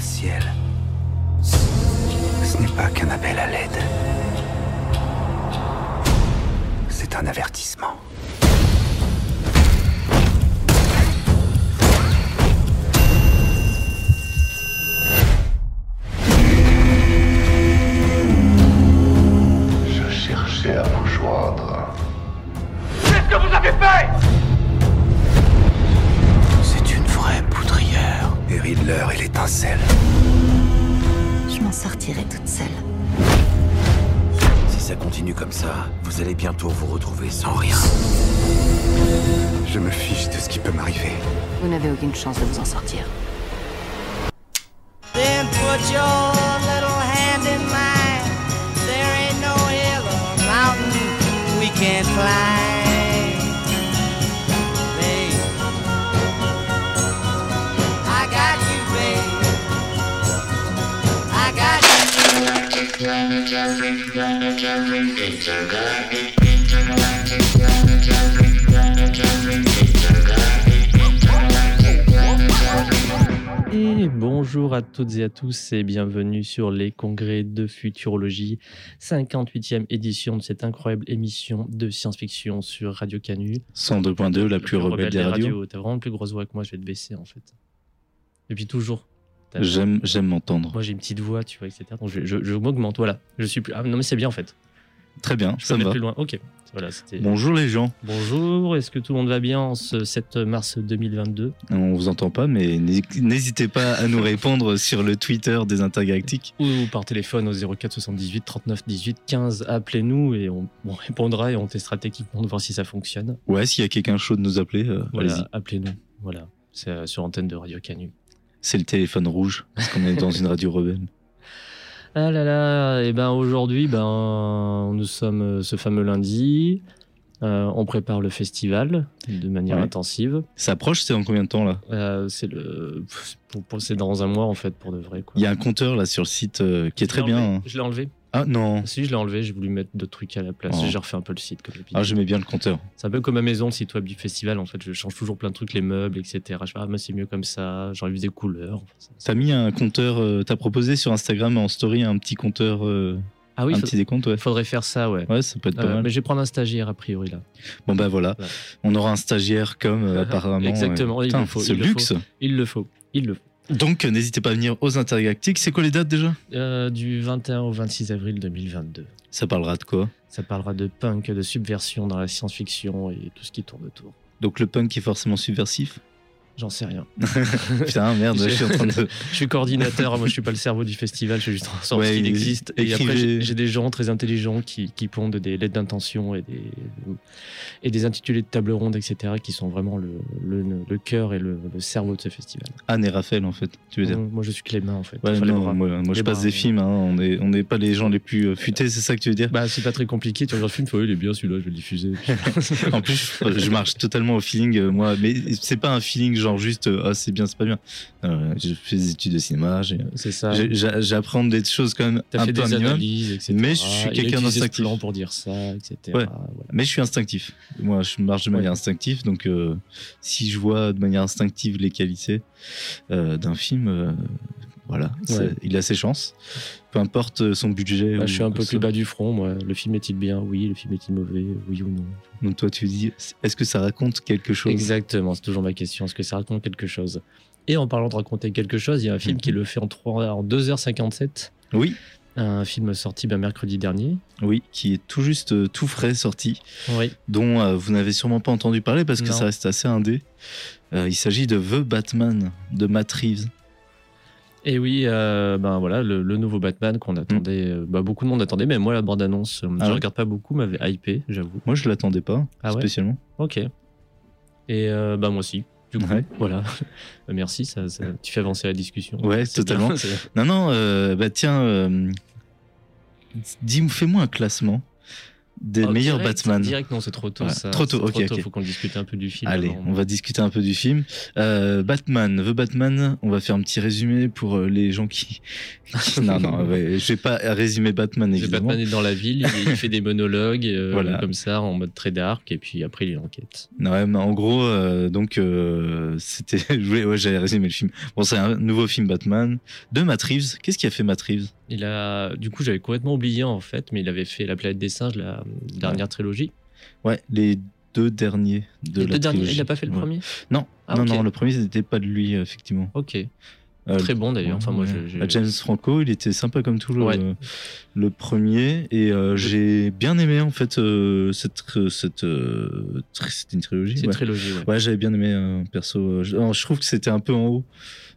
ce n'est pas qu'un appel à l'aide. C'est un avertissement. Aucune chance de vous en sortir. Then put your little hand in mine. There ain't no hill or mountain we can't climb. Babe. I got you, babe. I got you. Et bonjour à toutes et à tous et bienvenue sur les congrès de futurologie, 58e édition de cette incroyable émission de science-fiction sur Radio Canu. 102.2, la plus rebelle des radios. T'as vraiment plus grosse voix que moi, je vais te baisser en fait. Depuis toujours. J'aime, j'aime m'entendre. Moi j'ai une petite voix, tu vois, etc. Donc je, je, je m'augmente, voilà. Je suis plus. Ah non mais c'est bien en fait. Très bien, Je ça me va. plus loin. Ok. Voilà. Bonjour les gens. Bonjour, est-ce que tout le monde va bien en ce 7 mars 2022 On vous entend pas, mais n'hé- n'hésitez pas à nous répondre sur le Twitter des Intergalactiques. ou par téléphone au 04 78 39 18 15. Appelez-nous et on, on répondra et on testera techniquement de voir si ça fonctionne. Ouais, s'il y a quelqu'un chaud de nous appeler, euh, Voilà, appelez-nous. Voilà, c'est euh, sur antenne de Radio Canu. C'est le téléphone rouge, parce qu'on est dans une radio rebelle. Ah là là, et ben aujourd'hui, ben nous sommes euh, ce fameux lundi. Euh, on prépare le festival de manière Ouais. intensive. Ça approche, c'est dans combien de temps là? Euh, c'est le, pour, pour- c'est dans un mois en fait pour de vrai. Quoi. Il y a un compteur là sur le site euh, qui est très bien. hein. Je l'ai enlevé. Ah non, Si je l'ai enlevé, j'ai voulu mettre d'autres trucs à la place. Oh. J'ai refait un peu le site comme ah, j'aimais bien le compteur. C'est un peu comme ma maison, le site web du festival. En fait, je change toujours plein de trucs, les meubles, etc. Je fais, ah, mais c'est mieux comme ça. J'enlève des couleurs. Enfin, ça- ça- T'as mis un compteur, euh, t'as proposé sur Instagram en story un petit compteur, euh, Ah oui, un petit décompte, ouais. faudrait faire ça, ouais. Ouais, ça peut être pas Euh, mal. mais je vais prendre un stagiaire a priori là. Bon bah voilà, Ouais. on aura un stagiaire comme apparemment. Exactement, il putain, le faut, il le luxe. Il le faut, il le faut. Donc n'hésitez pas à venir aux Intergalactiques. C'est quoi les dates déjà? Euh, du 21 au 26 avril 2022. Ça parlera de quoi? Ça parlera de punk, de subversion dans la science-fiction et tout ce qui tourne autour. Donc le punk est forcément subversif? J'en sais rien. Putain, merde, je suis en train de. Je suis coordinateur, moi je suis pas le cerveau du festival, je suis juste en sorte Ouais, qu'il il- existe. Et après, écrivez- j'ai j'ai des gens très intelligents qui, qui pondent des lettres d'intention et des, et des intitulés de table ronde, etc., qui sont vraiment le, le, le cœur et le, le cerveau de ce festival. Anne et Raphaël, en fait, tu veux dire. Moi je suis Clément en fait. Ouais, Enfin, les non, moi, moi, je passe bras, des films, hein, on n'est on n'est pas les gens les plus euh, futés, c'est ça que tu veux dire? Bah, c'est pas très compliqué, tu regardes le film, oui, il est bien celui-là, je vais le diffuser. En plus, je, je marche totalement au feeling, euh, moi, mais c'est pas un feeling genre juste, euh, ah, c'est bien, c'est pas bien. Euh, j'ai fait des études de cinéma, j'ai- c'est ça. j'ai- j'a- j'apprends des choses quand même T'as un fait peu des minimum, analyses, etc. mais je suis quelqu'un d'instinctif. plan pour dire ça, etc. Ouais. Voilà. mais je suis instinctif. Moi, je marche de manière Ouais. instinctive, donc euh, si je vois de manière instinctive les qualités euh, d'un film, euh, voilà, Ouais. il a ses chances. Peu importe euh, son budget. Bah, ou je suis un peu plus bas du front, moi. Le film est-il bien? Oui. Le film est-il mauvais? Oui ou non? Donc toi, tu dis, est-ce que ça raconte quelque chose? Exactement, c'est toujours ma question. Est-ce que ça raconte quelque chose? Et en parlant de raconter quelque chose, il y a un film Mhm. qui le fait en, 3, en 2h57. Oui, Un film sorti ben, mercredi dernier. oui, qui est tout juste euh, tout frais sorti, Oui. dont euh, vous n'avez sûrement pas entendu parler parce que Non. ça reste assez indé. Euh, il s'agit de The Batman de Matt Reeves. Et oui, euh, ben voilà, le, le nouveau Batman qu'on attendait, euh, bah, beaucoup de monde attendait, mais moi la bande-annonce, euh, Ah je ouais regarde pas beaucoup, m'avait hypé, j'avoue. Moi, je l'attendais pas Ah ouais spécialement. Ok. Et euh, bah moi aussi. Du coup, Ouais. voilà. Merci, ça, ça- tu fais avancer la discussion. Ouais, totalement. bien, Non, non, euh, bah tiens, dis, fais-moi un classement des Oh, meilleurs direct, Batman. Direct, non, c'est trop tôt. Ouais, ça. trop tôt, ok, ok. Faut qu'on discute un peu du film. Allez, avant. on va discuter un peu du film. Euh, Batman, The Batman, on va faire un petit résumé pour euh, les gens qui... non, non, ouais, je vais pas résumer Batman, évidemment. Batman est dans la ville, il, fait des monologues euh, Voilà. comme ça, en mode très dark, et puis après il enquête. Ouais, mais en gros, euh, donc, euh, c'était... Ouais, j'allais résumer le film. Bon, c'est un nouveau film Batman de Matt Reeves. Qu'est-ce qui a fait Matt Reeves? Il a, du coup, j'avais complètement oublié en fait, mais il avait fait La planète des singes, la dernière trilogie. Ouais, les deux derniers de Les la deux derniers, il n'a pas fait le Ouais. premier Non, Ah, non, non, le premier, c'était pas de lui, effectivement. Ok. Euh, Très bon d'ailleurs. Enfin, moi, Ouais. je, je- Bah, James Franco, il était sympa comme tout le, Ouais. le premier. Et euh, j'ai bien aimé, en fait, euh, cette. cette C'était une trilogie c'est ouais. une trilogie, ouais. Ouais, j'avais bien aimé, perso. Je, alors, je trouve que c'était un peu en haut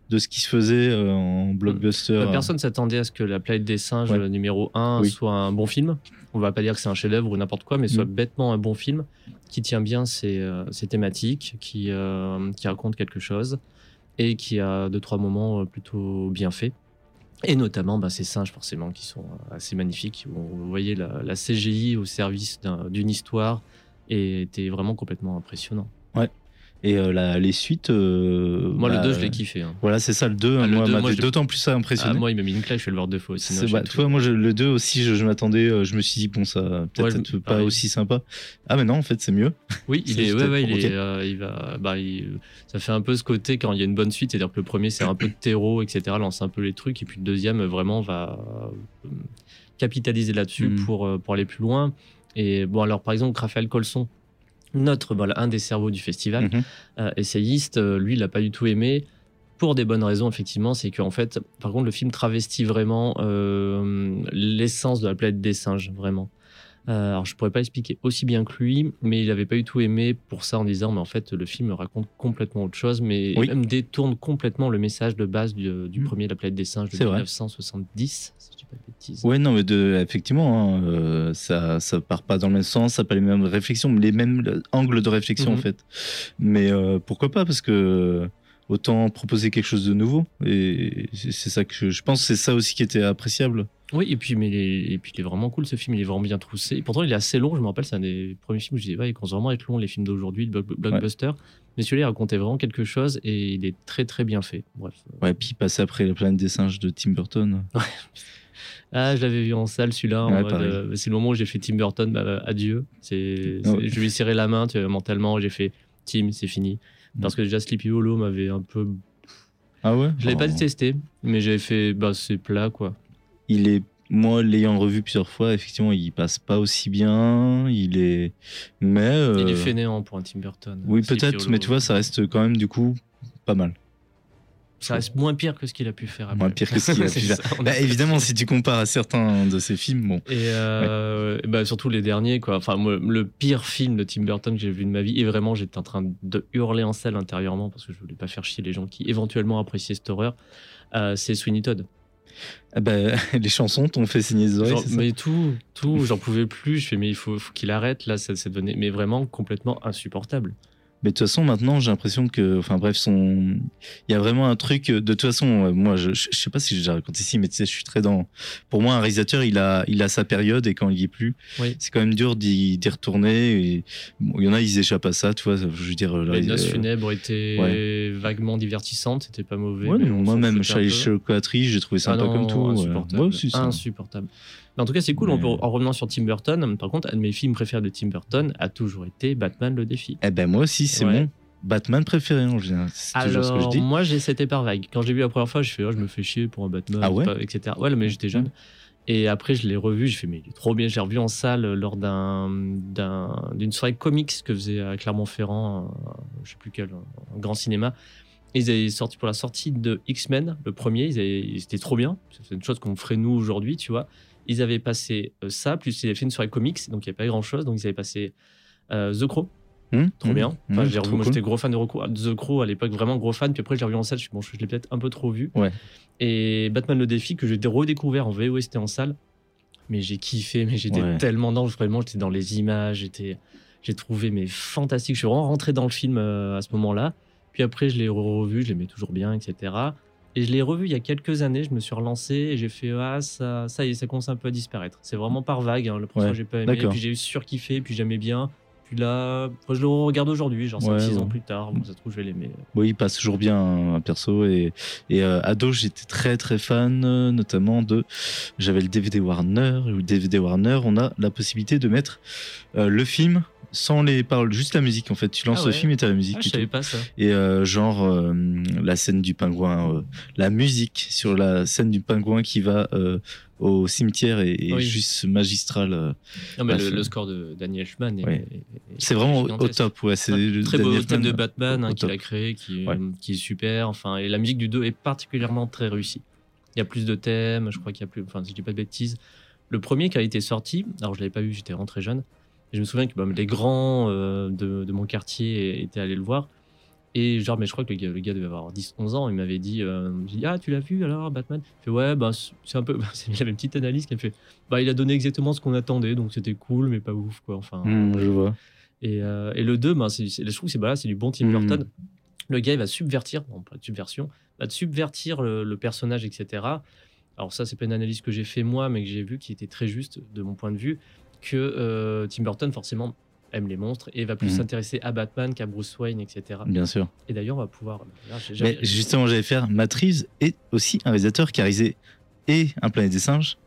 de ce qui se faisait euh, en blockbuster. Bah, Personne s'attendait à ce que La planète des singes Ouais. euh, numéro 1 Oui. soit un bon film. On va pas dire que c'est un chef-d'œuvre ou n'importe quoi, mais soit Mm. bêtement un bon film qui tient bien ses, euh, ses thématiques, qui, euh, qui raconte quelque chose et qui a deux trois moments euh, plutôt bien faits. Et notamment bah, ces singes forcément qui sont euh, assez magnifiques. Vous voyez la, la CGI au service d'un- d'une histoire et était vraiment complètement impressionnant. Et euh, la- les suites. euh, Moi bah, le 2 je l'ai kiffé. hein. Voilà, c'est ça, le 2. Ah, le moi, 2, m'a moi, d'autant plus ça Ah, impressionné. moi il m'a mis une claque, je vais le voir deux fois aussi. Bah, tu vois, moi, je- le 2 aussi, je, je m'attendais, euh, je me suis dit, bon, ça peut-être Ouais, pas pareil. aussi sympa. Ah, mais non, en fait, c'est mieux. Oui, il est, ouais, ouais, il, est, euh, il va, bah, il- ça fait un peu ce côté quand il y a une bonne suite, c'est-à-dire que le premier c'est un peu de terreau, etc., lance un peu les trucs, et puis le deuxième vraiment va capitaliser là-dessus Mm. pour, pour aller plus loin. Et bon, alors par exemple, Raphaël Colson, notre, voilà, un des cerveaux du festival, Mhm. euh, essayiste, euh, lui, il n'a pas du tout aimé. Pour des bonnes raisons, effectivement, c'est qu'en fait, par contre, le film travestit vraiment euh, l'essence de la planète des singes, vraiment. Euh, alors, je pourrais pas expliquer aussi bien que lui, mais il avait pas du tout aimé pour ça en disant, mais en fait, le film raconte complètement autre chose, mais Oui. même détourne complètement le message de base du, du Mm. premier La planète des singes de C'est vrai. 1970, si je dis pas de bêtises. Ouais, non, mais de, effectivement, hein, euh, ça, ça part pas dans le même sens, ça n'a pas les mêmes réflexions, les mêmes angles de réflexion, Mhm. en fait. Mais euh, pourquoi pas Parce que autant proposer quelque chose de nouveau. Et c'est ça que je, je pense, c'est ça aussi qui était appréciable. Oui, et puis, mais il est, et puis il est vraiment cool ce film, il est vraiment bien troussé. Et pourtant, il est assez long, je me rappelle, c'est un des premiers films où je disais, ouais, ils commencent vraiment à être longs, les films d'aujourd'hui, le block- blockbuster. Mais celui-là, il racontait vraiment quelque chose et il est très très bien fait. Bref. Ouais, puis passer après la planète des singes de Tim Burton. Ah, je l'avais vu en salle celui-là. Ouais, euh, c'est le moment où j'ai fait Tim Burton, bah, adieu. C'est, c'est- Ouais. Je lui ai serré la main tu vois, mentalement, j'ai fait Tim, c'est fini. Parce que déjà Sleepy Hollow m'avait un peu. Ah ouais? Je l'avais pas Oh. détesté, mais j'ai fait, bah c'est plat quoi. Il est, moi, l'ayant revu plusieurs fois, effectivement, il passe pas aussi bien. Il est, mais Il est euh, fainéant pour un Tim Burton. Oui, peut-être, mais tu vois, ça reste quand même du coup pas mal. Ça reste moins pire que ce qu'il a pu faire après. Moins pire que ce qu'il a pu ça, faire. Bah, évidemment, si tu compares à certains de ses films, bon. Et euh, et bah, surtout les derniers, quoi. Enfin, moi, le pire film de Tim Burton que j'ai vu de ma vie, et vraiment, j'étais en train de hurler en salle intérieurement parce que je voulais pas faire chier les gens qui éventuellement appréciaient cette horreur, euh, c'est Sweeney Todd. Ah bah, les chansons t'ont fait signer les oreilles, Genre, ça mais tout, tout, j'en pouvais plus. Je fais, mais il faut, faut qu'il arrête. Là, ça s'est donné, mais vraiment complètement insupportable. Mais de toute façon, maintenant, j'ai l'impression que, enfin bref, son, il y a vraiment un truc. De toute façon, euh, moi, je, je sais pas si j'ai déjà raconté ici, mais tu sais, je suis très dans. Pour moi, un réalisateur, il a, il a sa période et quand il y est plus, Oui. c'est quand même dur d'y retourner. Et bon, il y en a, ils échappent à ça, tu vois. Je veux dire, le Les noces euh, funèbres étaient vaguement divertissantes. C'était pas mauvais. ouais, mais non, on moi s'en même, foutait un Charlie peu. Chocolaterie, j'ai trouvé Ah sympa non, comme tout. ouais. Insupportable. Moi aussi, ça. insupportable. Mais en tout cas, c'est cool. on Mais- peut- en revenant sur Tim Burton, par contre, un de mes films préférés de Tim Burton a toujours été Batman le défi. Eh ben, moi aussi, c'est Ouais. mon Batman préféré en général. C'est toujours ce que je Alors, dis. moi, j'ai c'était par vague. Quand j'ai vu la première fois, je fais, oh, je me fais chier pour un Batman, Ah ouais pas- etc. Ouais, mais j'étais jeune. Et après, je l'ai revu, j'ai fait, mais il est trop bien. J'ai revu en salle lors d'un, d'un- d'une soirée comics que faisait à Clermont-Ferrand, un- je sais plus quel, un grand cinéma. Ils avaient sorti pour la sortie de X-Men, le premier, ils avaient- c'était trop bien. C'est une chose qu'on ferait nous aujourd'hui, tu vois. Ils avaient passé euh, ça, plus ils avaient fait une soirée comics, donc il n'y avait pas grand chose. Donc ils avaient passé euh, The Crow, Hum, trop hum, bien. Enfin, j'ai revu- trop moi, cool. j'étais gros fan de The Crow à l'époque, vraiment gros fan. Puis après, j'ai revu en salle, je, suis, bon, je l'ai peut-être un peu trop vu. Ouais. Et Batman le défi, que j'ai redécouvert en VOST en salle. Mais j'ai kiffé, mais j'étais Ouais. tellement dans, vraiment, j'étais dans les images, j'étais, j'ai trouvé mais fantastique. Je suis vraiment rentré dans le film euh, à ce moment-là. Puis après, je l'ai revu, je l'aimais toujours bien, etc. Et je l'ai revu il y a quelques années, je me suis relancé et j'ai fait ah ça ça y est, ça commence un peu à disparaître. C'est vraiment par vague. hein. Le premier Ouais, j'ai pas aimé, puis j'ai eu surkiffé, puis j'aimais bien. Là, moi, je le regarde aujourd'hui, genre 5-6 Ouais, ans plus tard. Bon, ça se trouve je vais l'aimer. Oui, il passe toujours bien un perso et, et euh, ado j'étais très très fan euh, notamment de j'avais le DVD Warner et le DVD Warner on a la possibilité de mettre euh, le film sans les paroles juste la musique en fait tu lances Ah le film et t'as la musique Ah, et je savais pas ça. et euh, genre euh, la scène du pingouin euh, la musique sur la scène du pingouin qui va au cimetière Oui. juste magistrale euh. Non, mais le, score de Daniel est, Ouais. est- est- c'est vraiment au- top ouais c'est le très beau thème de Batman hein, qu'il a créé qui est, Ouais. qui est super enfin et la musique du 2 est particulièrement très réussie il y a plus de thèmes je crois qu'il y a plus enfin si je dis pas de bêtises le premier qui a été sorti alors je l'avais pas vu j'étais très jeune et je me souviens que bah, les grands euh, de, de mon quartier étaient allés le voir. Et genre mais je crois que le gars, le gars devait avoir 10 11 ans. Il m'avait dit euh, dit ah tu l'as vu alors Batman? Il fait ouais bah c'est un peu il avait une petite analyse qui me fait. Bah il a donné exactement ce qu'on attendait donc c'était cool mais pas ouf quoi enfin. Hmm, je vois. Et, euh, et le 2, ben, c'est, c'est- je trouve que c'est, bah, du bon Tim Mhm. Burton. Le gars, il va subvertir, bon, pas de subversion, va subvertir le, le personnage, etc. Alors ça, c'est pas une analyse que j'ai fait moi, mais que j'ai vu qui était très juste de mon point de vue, que euh, Tim Burton, forcément, aime les monstres et va plus Mhm. s'intéresser à Batman qu'à Bruce Wayne, etc. bien sûr Et d'ailleurs, on va pouvoir... là, j'ai- Mais justement, j'allais faire Reeves est aussi un réalisateur qui a réalisé et un Planète des singes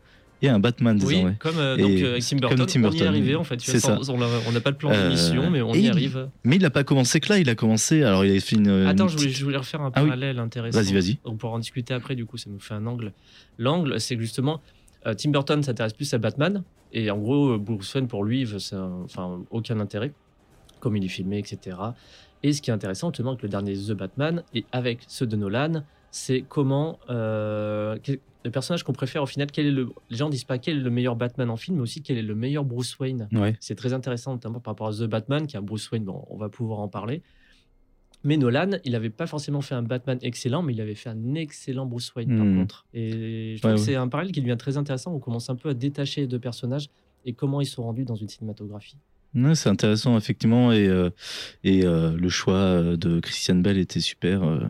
et un Batman oui, désormais. comme, euh, donc, euh, avec Tim comme Burton, Tim on y est Burton. arrivé en fait. C'est sans- On n'a pas de plan Euh, d'émission, mais on y il- arrive. Mais il n'a pas commencé que là, il a commencé. Alors, il a fait une. Attends, une je voulais, petite- je voulais refaire un Ah oui. parallèle intéressant. Vas-y, vas-y. On pourra en discuter après, du coup, ça nous fait un angle. L'angle, c'est que justement, euh, Tim Burton s'intéresse plus à Batman. Et en gros, euh, Bruce Wayne, pour lui, enfin, aucun intérêt, comme il est filmé, etc. Et ce qui est intéressant, justement, avec le dernier The Batman, et avec ceux de Nolan, c'est comment. euh, quel- le personnage qu'on préfère au final, quel est le. Les gens disent pas quel est le meilleur Batman en film, mais aussi quel est le meilleur Bruce Wayne. Ouais. C'est très intéressant, notamment par rapport à The Batman, qui a Bruce Wayne, bon, on va pouvoir en parler. Mais Nolan, il n'avait pas forcément fait un Batman excellent, mais il avait fait un excellent Bruce Wayne, par Hmm. contre. Et je trouve Ouais, que c'est un parallèle qui devient très intéressant. On commence un peu à détacher les deux personnages et comment ils sont rendus dans une cinématographie. Ouais, c'est intéressant, effectivement. Et, euh, et euh, le choix euh, de Christian Bell était super euh,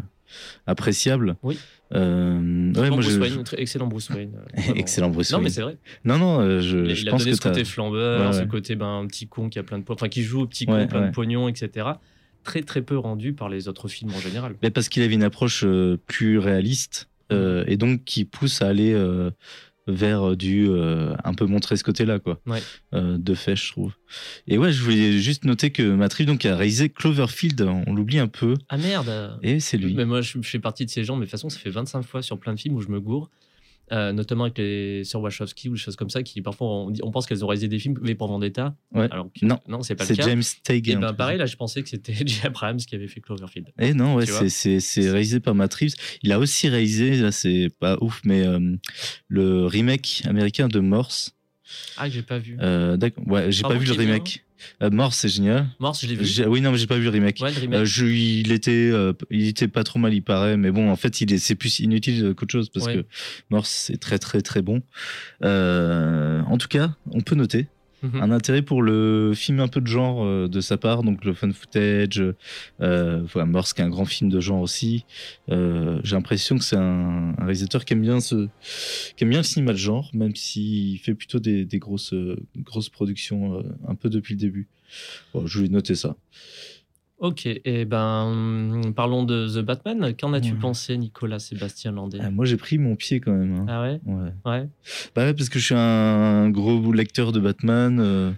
appréciable. Oui. Euh, ouais, moi, Bruce je- Wayne, très excellent Bruce Wayne. vraiment. Excellent Bruce Non, Wayne. mais c'est vrai. Non, non, je, Il, je il a pense donné que ce côté flambeur, Ouais, ce côté ben, un petit con qui a plein de po- enfin qui joue au petit con, plein de pognon, etc. Très très peu rendu par les autres films en général. Mais parce qu'il avait une approche euh, plus réaliste euh, et donc qui pousse à aller euh, vers du un peu montrer ce côté-là quoi. Ouais. De fait, je trouve. Et ouais, je voulais juste noter que Matt Reeves, donc a réalisé Cloverfield, on l'oublie un peu Ah merde et c'est lui. Mais moi, je, je fais partie de ces gens, mais de toute façon, ça fait 25 fois sur plein de films où je me gourre. Euh, notamment avec les sur Wachowski ou des choses comme ça qui parfois on, pense qu'elles ont réalisé des films mais pour Vendetta Ouais. alors que Non. non c'est pas le C'est cas James et Tagan. ben pareil là je pensais que c'était J. Abrams qui avait fait Cloverfield Et non, ouais, c'est- c'est c'est réalisé par Matt Reeves. Il a aussi réalisé, là c'est pas ouf, mais euh, le remake américain de Morse. ah j'ai pas vu Euh, D'accord, ouais, j'ai pas Pardon, vu le remake. Euh, Morse, c'est génial. Morse je l'ai vu J'ai- Oui, non, mais j'ai pas vu le remake. ouais le remake Euh, je, il était, euh, il était pas trop mal, il paraît, mais bon, en fait, il est, c'est plus inutile qu'autre chose parce Ouais. que Morse c'est très très très bon. Euh, en tout cas, on peut noter Mhm. un intérêt pour le film un peu de genre euh, de sa part, donc le fun footage, euh, voilà, Morse qui est un grand film de genre aussi. Euh, J'ai l'impression que c'est un, un réalisateur qui aime bien ce, qui aime bien le cinéma de genre, même s'il fait plutôt des, des grosses euh, grosses productions euh, un peu depuis le début. Bon, je voulais noter ça. Ok et ben parlons de The Batman qu'en as-tu Ouais. pensé Nicolas Sébastien Landais? Ah, moi, j'ai pris mon pied quand même. hein. ah ouais? Ouais. ouais Bah ouais, parce que je suis un gros lecteur de Batman euh,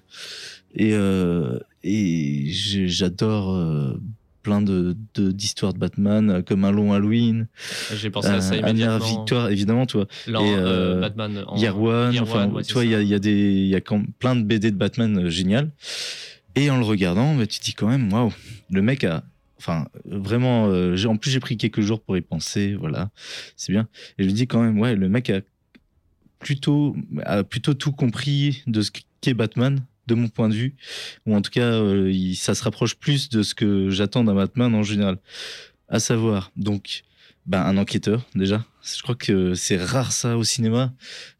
et, euh, et j'adore euh, plein de d'histoires de, Batman, comme un long Halloween, j'ai pensé à ça immédiatement Victoire, évidemment, toi. L'an- et, Batman en Year One, Year enfin, One, c'est vois, il y a, y a des, y a quand- plein de BD de Batman génial. Et en le regardant, bah, tu dis quand même, waouh, le mec a, enfin, vraiment, euh, en plus j'ai pris quelques jours pour y penser, voilà, c'est bien. Et je me dis quand même, ouais, le mec a plutôt, plutôt tout compris de ce qu'est Batman, de mon point de vue, ou en tout cas, euh, ça se rapproche plus de ce que j'attends d'un Batman en général. À savoir, donc, ben, un enquêteur déjà. Je crois que c'est rare ça au cinéma.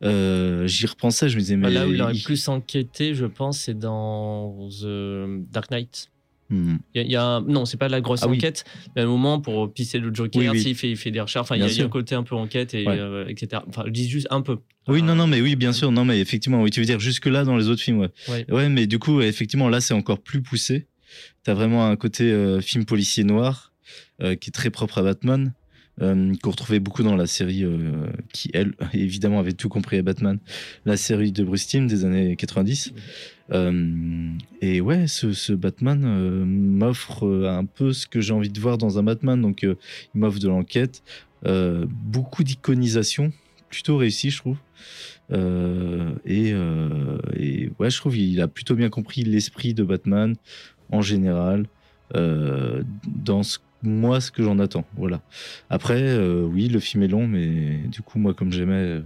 Euh, J'y repensais, je me disais mais Là où il aurait plus enquêté, je pense, c'est dans The Dark Knight. Hmm. Il y a, il y a un- non, c'est pas la grosse Ah oui. enquête, mais à un moment pour pisser le Joker, Oui, oui. fait, il fait des recherches. Enfin, il y, a- Bien il y a un côté un peu enquête et Ouais. euh, etc. Enfin, je dis juste un peu. Oui, non, non, mais oui, bien sûr. Non, mais effectivement, oui, tu veux dire jusque-là dans les autres films, ouais. Ouais. Ouais, mais du coup, effectivement, là, c'est encore plus poussé. T'as vraiment un côté euh, film policier noir euh, qui est très propre à Batman, euh, qu'on retrouvait beaucoup dans la série euh, qui, elle, évidemment, avait tout compris à Batman, la série de Bruce Timm des années 90. Euh, et ouais, ce, Batman m'offre un peu ce que j'ai envie de voir dans un Batman. Donc, il m'offre de l'enquête, beaucoup d'iconisation, plutôt réussi, je trouve. Et, et ouais, je trouve qu'il a plutôt bien compris l'esprit de Batman en général, dans ce, moi ce que j'en attends. Voilà. Après, euh, oui, le film est long, mais du coup, moi, comme j'aimais, euh,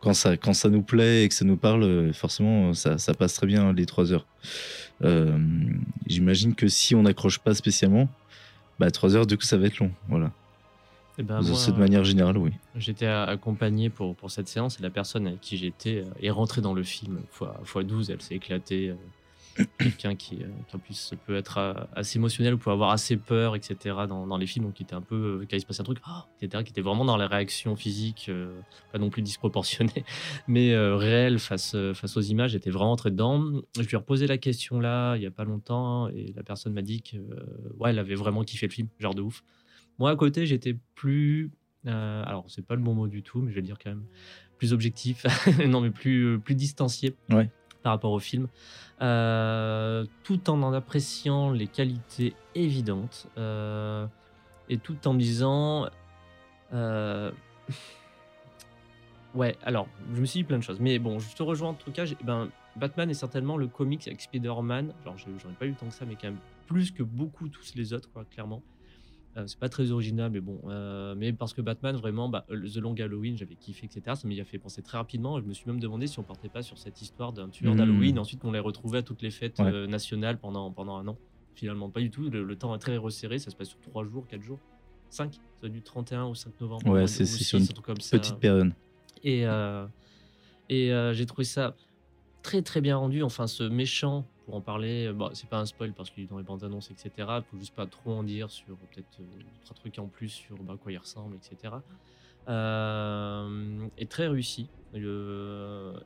quand ça, quand ça nous plaît et que ça nous parle, euh, forcément, ça, ça passe très bien les trois heures. J'imagine que si on n'accroche pas spécialement, bah, trois heures, du coup, ça va être long. Voilà. Eh ben, de moi, manière générale, oui. J'étais accompagné pour, pour cette séance et la personne avec qui j'étais est rentrée dans le film fois, fois 12. Elle s'est éclatée. Quelqu'un qui, euh, qui en plus peut être euh, assez émotionnel ou peut avoir assez peur, etc. dans, dans les films, donc qui était un peu. euh, il se passait un truc, ah etc. Qui était vraiment dans les réactions physiques, euh, pas non plus disproportionnées, mais euh, réelles face, euh, face aux images. J'étais vraiment entré dedans. Je lui ai reposé la question là, il y a pas longtemps, et la personne m'a dit que, ouais, elle avait vraiment kiffé le film, genre de ouf. Moi, à côté, j'étais plus. alors, c'est pas le bon mot du tout, mais je vais le dire quand même. Plus objectif. non, mais plus, plus distancié Ouais. Par rapport au film. Euh, tout en en appréciant les qualités évidentes. euh, et tout en disant. euh, Ouais, alors, je me suis dit plein de choses. Mais bon, je te rejoins en tout cas. Ben, Batman est certainement le comics avec Spider-Man. J'ai- j'en ai pas eu tant que ça, mais quand même plus que beaucoup tous les autres, quoi, clairement. Euh, c'est pas très original, mais bon. euh, mais parce que Batman, vraiment, bah, euh, The Long Halloween, j'avais kiffé, etc. Ça m'y a fait penser très rapidement. Je me suis même demandé si on partait pas sur cette histoire d'un tueur Mhm. d'Halloween. Ensuite, on les retrouvait à toutes les fêtes Ouais. nationales pendant, pendant un an. Finalement, pas du tout. Le, le temps est très resserré. Ça se passe sur 3 jours, 4 jours, 5. Ça du 31 au 5 novembre. Ouais, ou- c'est- sur une. Petite période. Et, et j'ai trouvé ça très très bien rendu. Enfin, ce méchant, pour en parler, euh, bon, c'est pas un spoil parce qu'il est dans les bandes annonces, etc. Faut juste pas trop en dire sur peut-être euh, trois trucs en plus sur bah, à quoi il ressemble, etc. Euh, est très réussi.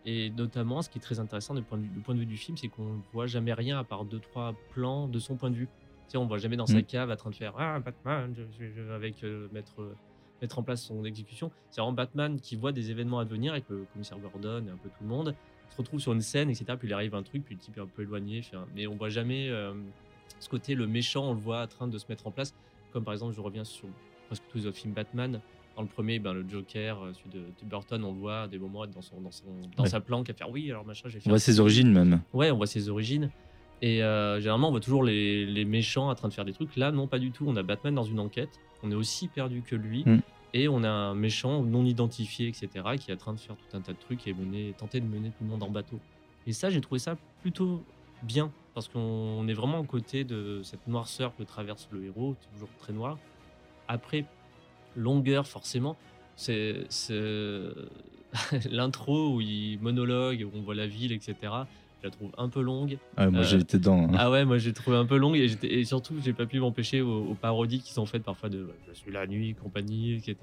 Et notamment, ce qui est très intéressant du point de vue, du point de vue du film, c'est qu'on voit jamais rien à part deux trois plans de son point de vue. Tu sais, on voit jamais dans sa Mm. cave en train de faire ah Batman, je, je- je- avec euh, mettre euh, mettre en place son exécution. C'est vraiment Batman qui voit des événements à venir avec le commissaire Gordon et un peu tout le monde, se retrouve sur une scène, etc. Puis il arrive un truc, puis le type est un peu éloigné. fait Mais on voit jamais euh, ce côté, le méchant, on le voit en train de se mettre en place. Comme par exemple, je reviens sur presque tous les autres films Batman. Dans le premier, ben, le Joker, euh, celui de, de Burton, on le voit des moments dans, son, dans, son, dans Ouais. sa planque à faire oui, alors machin, j'ai fait On voit ses origines même. Ouais, on voit ses origines. Et euh, généralement, on voit toujours les, les méchants en train de faire des trucs. Là, non, pas du tout. On a Batman dans une enquête. On est aussi perdu que lui. Mm. Et on a un méchant non identifié, etc., qui est en train de faire tout un tas de trucs et mener, tenter de mener tout le monde en bateau. Et ça, j'ai trouvé ça plutôt bien. Parce qu'on est vraiment aux côtés de cette noirceur que traverse le héros, toujours très noir. Après, longueur, forcément. C'est c'est- l'intro où il monologue, où on voit la ville, etc. Je la trouve un peu longue. Ah, moi, Euh, j'ai été dedans. hein. Ah ouais, moi j'ai trouvé un peu longue et, et surtout j'ai pas pu m'empêcher aux, aux parodies qui sont faites parfois de je suis la nuit, compagnie, etc.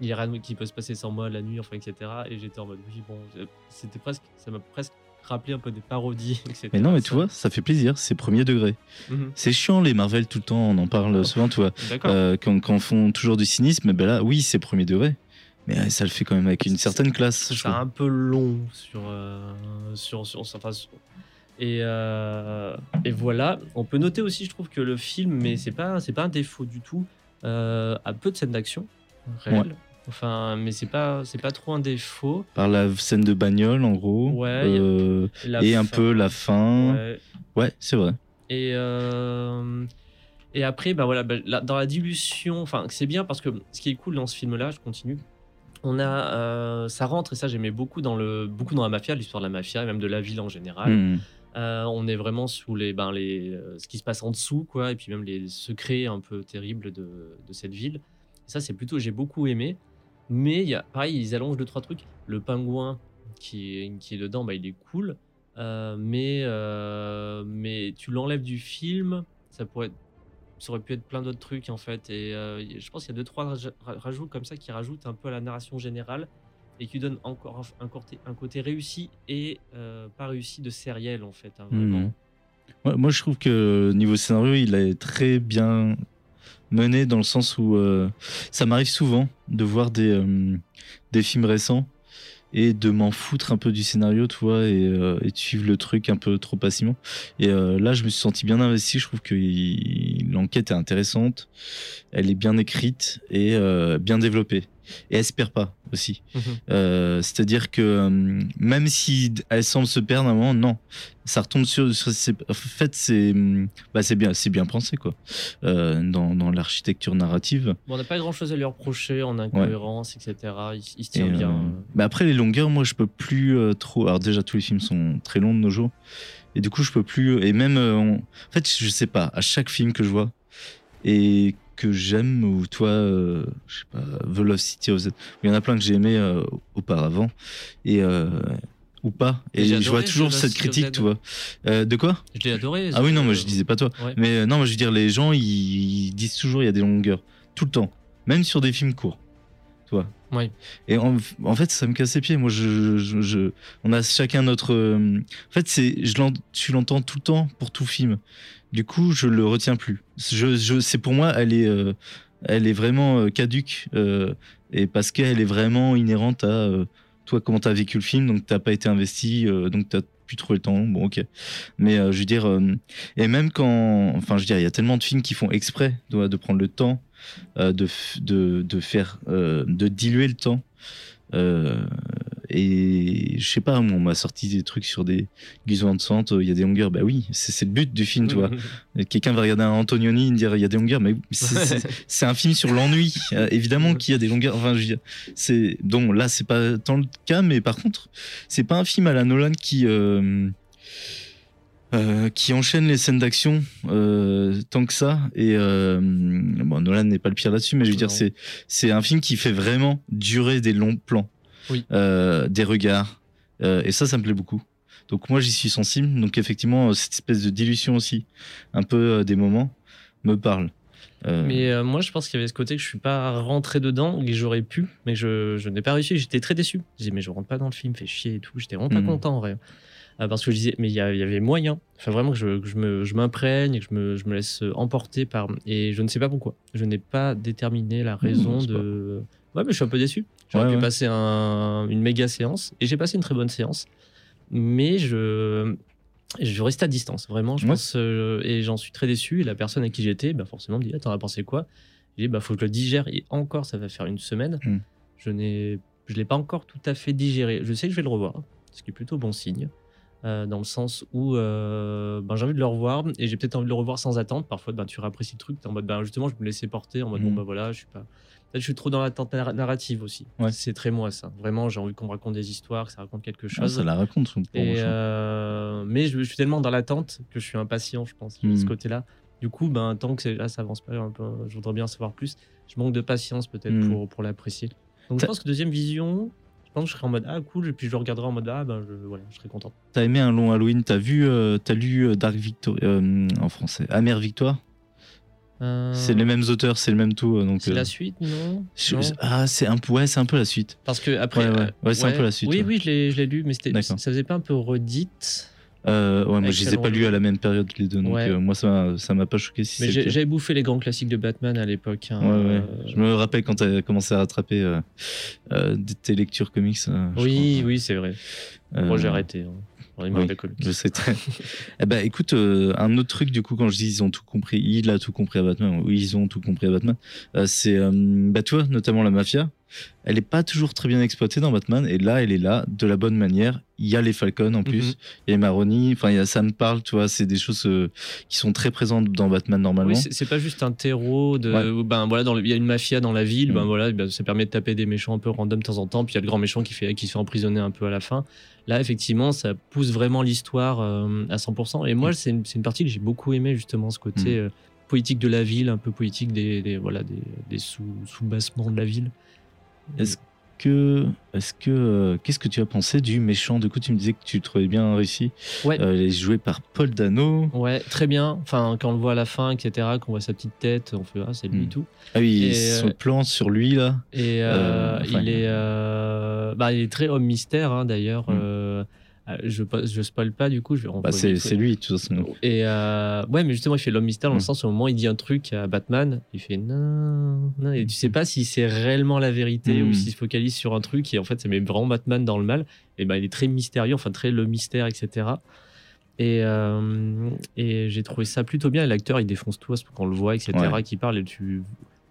Il y a rien qui peut se passer sans moi la nuit, enfin, etc. Et j'étais en mode oui, bon, je- c'était presque, ça m'a presque rappelé un peu des parodies, etc. Mais non, mais tu vois, ça fait plaisir, c'est premier degré. Mhm. C'est chiant les Marvel tout le temps, on en parle souvent, tu vois. Euh, quand, quand on font toujours du cynisme, ben là, oui, c'est premier degré. Mais euh, ça le fait quand même avec une certaine classe. c'est un peu long sur euh, sur sur, enfin, sur- et euh, et voilà on peut noter aussi je trouve que le film mais c'est pas c'est pas un défaut du tout euh, a peu de scènes d'action réelles enfin mais c'est pas c'est pas trop un défaut Par la scène de bagnole, en gros. Ouais, euh, et un peu la fin. ouais. Ouais, c'est vrai. Et, et après, bah voilà, bah, dans la dilution, enfin, c'est bien parce que ce qui est cool dans ce film-là, je continue. On a, euh, ça rentre et ça j'aimais beaucoup dans le, beaucoup dans la mafia, l'histoire de la mafia et même de la ville en général. Mhm. Euh, on est vraiment sous les, ben, les, euh, ce qui se passe en dessous, quoi, et puis même les secrets un peu terribles de, de cette ville. Et ça, c'est plutôt, j'ai beaucoup aimé. Mais il y a, pareil, ils allongent deux trois trucs. Le pingouin qui est, qui est dedans, bah, il est cool, Euh, mais mais tu l'enlèves du film, ça Ça pourrait être- ça aurait pu être plein d'autres trucs en fait. Et euh, je pense qu'il y a deux trois raj- ra- rajouts comme ça qui rajoutent un peu à la narration générale et qui donnent encore un, côté, un côté réussi et euh, pas réussi de sériel en fait. hein. Mhm. Moi, je trouve que niveau scénario, il est très bien mené dans le sens où euh, ça m'arrive souvent de voir des, euh, des films récents et de m'en foutre un peu du scénario, tu vois, et, euh, et de suivre le truc un peu trop passivement. Et euh, là, je me suis senti bien investi. Je trouve que il- l'enquête est intéressante, elle est bien écrite et euh, bien développée. Et elle se perd pas aussi. Mhm. Euh, C'est-à-dire que euh, même si elle semble se perdre à un moment, non, ça retombe sur. sur ses- en fait, c'est bah, c'est bien, bien pensé quoi. Euh, dans dans l'architecture narrative. Bon, on n'a pas grand chose à lui reprocher en incohérence, etc. Il, il se Et, tient bien. bah après les longueurs, moi je peux plus trop. Alors déjà tous les films sont très longs de nos jours, et du coup je peux plus. Et même, euh, on- en fait, je sais pas. À chaque film que je vois et que j'aime ou toi, euh, je sais pas, Velocity. Il y en a plein que j'ai aimé euh, auparavant et euh, ou pas. Et je vois toujours cette critique, tu vois. De quoi? Je l'ai adoré. Ah oui non, moi je disais pas toi. Ouais. Mais non, moi je veux dire, les gens, ils, ils disent toujours il y a des longueurs. Tout le temps. Même sur des films courts. Tu vois Et en, fait, ça me casse les pieds. Moi, je, je- je- on a chacun notre. euh, En fait, c'est, je, tu l'entends tout le temps pour tout film. Du coup, je le retiens plus. Je, je, c'est pour moi, elle est, euh, elle est vraiment euh, caduque. et parce qu'elle est vraiment inhérente à toi, comment t'as vécu le film. Donc, t'as pas été investi. donc, t'as pu trouver le temps. Bon, ok. Mais euh, je veux dire, euh, et même quand, enfin, je veux dire, il y a tellement de films qui font exprès de prendre le temps, euh, de, de, de faire, de diluer le temps. Euh, et je sais pas, moi, on m'a sorti des trucs sur des Gus de Sante, il y a des longueurs. Bah oui, c'est le but du film, tu vois. Quelqu'un va regarder un Antonioni et dire il y a des longueurs, mais c'est- un film sur l'ennui. Euh, évidemment qu'il y a des longueurs. Enfin, je c'est donc là c'est pas tant le cas, mais par contre, c'est pas un film à la Nolan qui euh, euh, qui enchaîne les scènes d'action euh, tant que ça. Et euh, bon, Nolan n'est pas le pire là-dessus, mais je veux dire, c'est c'est un film qui fait vraiment durer des longs plans, Oui. Euh, des regards, Euh, et ça, ça me plaît beaucoup. Donc moi, j'y suis sensible. Donc effectivement, cette espèce de dilution aussi, un peu euh, des moments, me parle. Euh, Mais euh, moi, je pense qu'il y avait ce côté que je suis pas rentré dedans, et que j'aurais pu, mais je, je n'ai pas réussi. J'étais très déçu. Je disais, mais je rentre pas dans le film, fait chier et tout. J'étais vraiment pas Mhm. content en vrai. Euh, parce que je disais, mais il y, avait moyen. Enfin, vraiment que je, que m'imprègne et que je me, je me laisse emporter par. Et je ne sais pas pourquoi. Je n'ai pas déterminé la raison c'est de. Ouais, mais je suis un peu déçu. J'aurais Ouais, pu ouais. passer un- une méga séance. Et j'ai passé une très bonne séance. Mais je. Je reste à distance, vraiment. Je Ouais. pense, euh, et j'en suis très déçu. Et la personne avec qui j'étais, bah forcément, me dit ah, T'en as pensé quoi? J'ai dit bah, Faut que je le digère. Et encore, ça va faire une semaine. Mm. Je n'ai je l'ai pas encore tout à fait digéré. Je sais que je vais le revoir, ce qui est plutôt bon signe. Euh, dans le sens où euh, ben, j'ai envie de le revoir et j'ai peut-être envie de le revoir sans attente. Parfois, ben, tu réapprécies le truc, t'es en mode ben, justement, je me laissais porter en mode bon, Mm. bah voilà, je suis pas. Peut-être je suis trop dans l'attente nar- narrative aussi. Ouais. C'est très moi ça. Vraiment, j'ai envie qu'on me raconte des histoires, que ça raconte quelque ah, chose. ça la raconte. pour Et, euh, mais je, je suis tellement dans l'attente que je suis impatient, je pense, de ce Mhm. côté-là. Du coup, ben, tant que là, ça avance pas un peu, je voudrais bien en savoir plus. Je manque de patience peut-être Mhm. pour, pour l'apprécier. Donc je pense que deuxième vision, je pense que je serai en mode ah cool, et puis je le regarderai en mode ah ben je, voilà, je serai content. T'as aimé un long Halloween T'as vu, euh, t'as lu euh, Dark Victory euh, en français, Amère Victoire? Euh, C'est les mêmes auteurs, c'est le même tout. Donc C'est la suite, non, je- Non ah, c'est un peu, ouais, c'est un peu la suite. Parce que après, Ouais, ouais. Ouais, c'est un peu la suite, Oui, oui, je l'ai, lu, mais ça faisait pas un peu redite. Euh, ouais, moi je les ai pas lus à la même période les deux, donc Ouais. euh, moi ça m'a, ça m'a pas choqué si Mais j'avais bouffé les grands classiques de Batman à l'époque. hein, Ouais, ouais. euh, Je me rappelle quand t'as commencé à rattraper euh, tes lectures comics. Oui, oui, c'est vrai. Moi, j'ai arrêté. hein. Oui. Je sais très. eh ben, écoute, euh, un autre truc, du coup, quand je dis ils ont tout compris, il a tout compris à Batman, ou ils ont tout compris à Batman, euh, c'est, euh, bah, tu vois, notamment la mafia, elle est pas toujours très bien exploitée dans Batman, et là, elle est là de la bonne manière. Il y a les Falcons en plus, Mhm. il y a Maroni, enfin, il y a ça me parle, tu vois, c'est des choses euh, qui sont très présentes dans Batman normalement. Oui, c'est pas juste un terreau de. Ouais. Ben voilà, dans le- il y a une mafia dans la ville. Ben Mm. voilà, ben, ça permet de taper des méchants un peu random de temps en temps. Puis il y a le grand méchant qui fait qui se fait emprisonner un peu à la fin. Là, effectivement, ça pousse vraiment l'histoire euh, à 100%. Et moi, c'est une, c'est une partie que j'ai beaucoup aimé justement, ce côté euh, politique de la ville, un peu politique des, des- voilà des, des sous sous bassements de la ville. Est-ce- que, est-ce que, euh, qu'est-ce que tu as pensé du méchant? Du coup, tu me disais que tu trouvais bien réussi. Ouais. Euh, il est joué par Paul Dano. Ouais, très bien. Enfin, quand on le voit à la fin, etc., qu'on voit sa petite tête, on fait ah c'est lui Mm. et tout. Ah oui, Et, son euh, plan sur lui là. Et euh, enfin, il est, bah, il est très homme mystère hein, d'ailleurs. Mm. Euh, je je spoil pas du coup. Je vais Bah, c'est c'est lui, de toute façon. Et euh, ouais, mais justement, il fait l'homme mystère dans le Mm. sens où au moment où il dit un truc à Batman, il fait non, non, et tu sais pas si c'est réellement la vérité Mm. ou s'il se focalise sur un truc et en fait, ça met vraiment Batman dans le mal. Et ben, il est très mystérieux, enfin très le mystère, etc. Et, euh, et j'ai trouvé ça plutôt bien. Et l'acteur, il défonce tout quand on le voit, etc. Ouais. Qui parle et tu,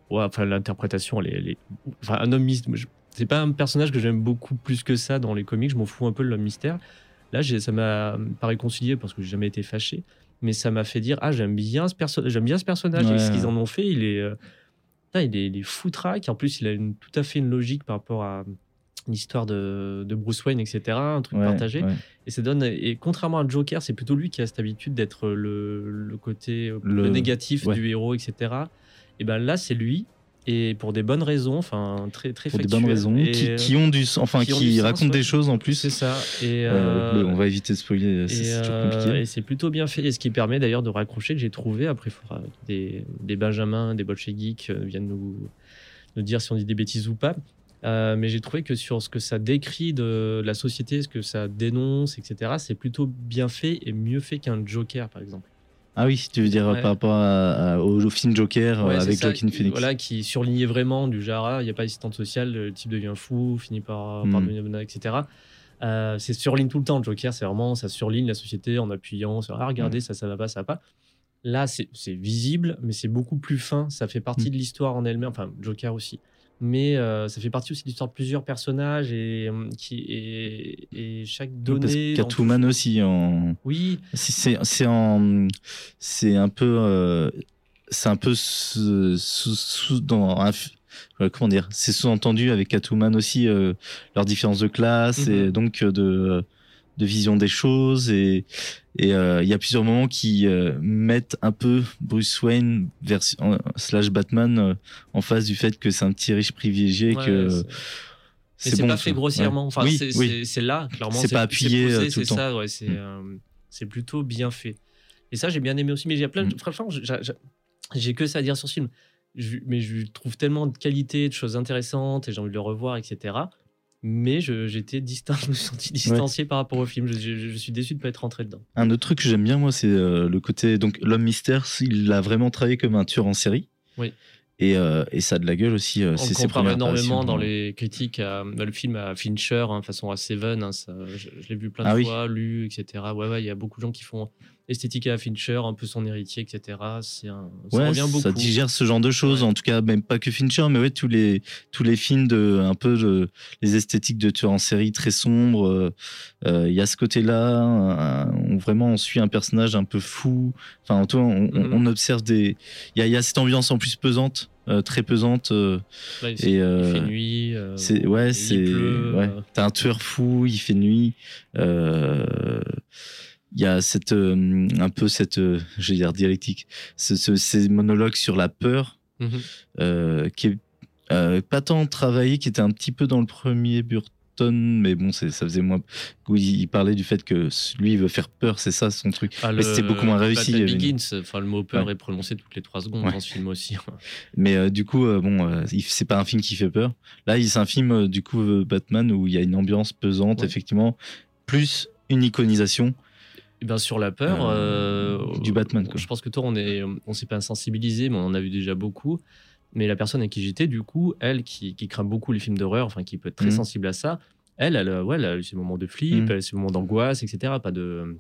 ouais, enfin l'interprétation, elle est- enfin un homme mystère. C'est pas un personnage que j'aime beaucoup plus que ça dans les comics. Je m'en fous un peu de l'homme mystère. Là, ça m'a pas réconcilié parce que j'ai jamais été fâché, mais ça m'a fait dire ah j'aime bien ce personnage, j'aime bien ce personnage et ce qu'ils en ont fait. Il est, euh, putain, il est, il est foutraque. En plus, il a une, tout à fait une logique par rapport à l'histoire de, de Bruce Wayne, etc. Un truc Ouais, partagé. ouais. Et ça donne. Et contrairement à Joker, c'est plutôt lui qui a cette habitude d'être le, le côté le, Le- négatif du héros, etc. Et ben là, c'est lui. Et pour des bonnes raisons, enfin très très Pour des bonnes raisons, qui, euh, qui ont du, enfin, qui sens, racontent ouais. des choses en plus. c'est ça. Et, Euh, euh, on va éviter de spoiler, c'est compliqué. et c'est plutôt bien fait. Et ce qui permet d'ailleurs de raccrocher que j'ai trouvé. Après, il des, des Benjamins, des Bolche Geeks viennent nous, nous dire si on dit des bêtises ou pas. Euh, mais j'ai trouvé que sur ce que ça décrit de la société, ce que ça dénonce, etc., c'est plutôt bien fait et mieux fait qu'un Joker, par exemple. Ah oui, tu veux dire Ouais. par rapport à- à- au, au film Joker euh, Ouais, avec Joaquin Phoenix. Voilà, qui surlignait vraiment du genre, il n'y a pas d'assistante sociale, le type devient fou, finit par, par Mm. devenir, etc. Euh, c'est surligne tout le temps, le Joker, c'est vraiment, ça surligne la société en appuyant sur, ah, regardez, Mm. ça, ça va pas, ça va pas. Là, c'est c'est visible, mais c'est beaucoup plus fin, ça fait partie Mm. de l'histoire en elle-même, enfin, Joker aussi. Mais euh, ça fait partie aussi de l'histoire de plusieurs personnages et, euh, qui, et, et chaque Parce donnée. en- Catwoman aussi en. Oui, C'est c'est en. C'est un peu. euh, c'est un peu sous, sous- dans un. euh, Comment dire C'est sous-entendu avec Catwoman aussi euh, leur différence de classe Mhm. et donc euh, de, de vision des choses et et euh, il y a plusieurs moments qui euh, mettent un peu Bruce Wayne en- slash Batman euh, en face du fait que c'est un petit riche privilégié ouais, que c'est- bon, pas fait grossièrement. Ouais. Enfin, oui, c'est oui. là, clairement. C'est pas appuyé, C'est ça, ouais, c'est plutôt bien fait. Et ça, j'ai bien aimé aussi. Mais il y a plein de. Mm. Franchement, j'ai- que ça à dire sur ce film. Je- mais je trouve tellement de qualité, de choses intéressantes, et j'ai envie de le revoir, etc. Mais j'étais distinct, je me suis senti distancié par rapport au film. Je, je- je suis déçu de ne pas être rentré dedans. Un autre truc que j'aime bien, moi, c'est euh, le côté. Donc, l'homme mystère, il a vraiment travaillé comme un tueur en série. Oui. Et, euh, et ça a de la gueule aussi. euh, On c'est ses compare énormément dans les critiques à bah, le film à Fincher, hein, façon à Seven. hein, ça, je je l'ai vu plein de Ah oui. fois, lu, etc. Ouais, ouais, il y a beaucoup de gens qui font esthétique à Fincher, un peu son héritier, etc. C'est un, ça Ouais, revient beaucoup. ça digère ce genre de choses. Ouais. En tout cas, même pas que Fincher, mais ouais, tous les, tous les films de, un peu de, les esthétiques de tueurs en série très sombres. euh, euh, Il y a ce côté-là. on, vraiment, on suit un personnage un peu fou. Enfin, en tout cas, on, Mhm. on observe des. Il y a, il y a cette ambiance en plus pesante, euh, très pesante. euh, Là, il, et, il fait nuit. C'est ouais, c'est ouais. T'as un tueur fou, il fait nuit. euh, Il y a cette euh, un peu cette, euh, je vais dire dialectique, ce, ce- ces monologues sur la peur mhm. euh, qui est euh, pas tant travaillé, qui était un petit peu dans le premier Burton, mais bon, c'est- ça faisait moins. Où il, il parlait du fait que lui il veut faire peur, c'est ça son truc. Ah, Mais c'était beaucoup moins réussi, il une- Begins, enfin, le mot peur Ouais. est prononcé toutes les trois secondes Ouais. dans ce film aussi. Mais euh, du coup, bon, c'est pas un film qui fait peur. Là, c'est un film du coup Batman où il y a une ambiance pesante, Ouais. effectivement, plus une iconisation. Eh ben, sur la peur, Euh, euh, du Batman, quoi. Je pense que toi, on est, on s'est pas insensibilisé, mais on en a vu déjà beaucoup. Mais la personne avec qui j'étais, du coup, elle qui, qui craint beaucoup les films d'horreur, enfin qui peut être très Mhm. sensible à ça, elle, elle, euh, ouais, elle a eu ses moments de flip, elle a ses moments d'angoisse, etc. Pas de,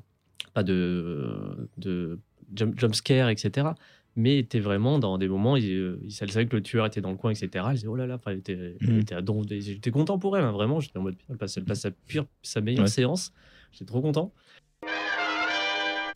pas de, de jump, jump scare, etc. Mais était vraiment dans des moments, il, il- elle savait que le tueur était dans le coin, etc. Elle disait oh là là, elle était, elle Mhm. était à don. J'étais content pour elle, hein, vraiment. J'étais en mode, elle passe, elle passe sa, pure, sa meilleure Ouais. séance. J'étais trop content.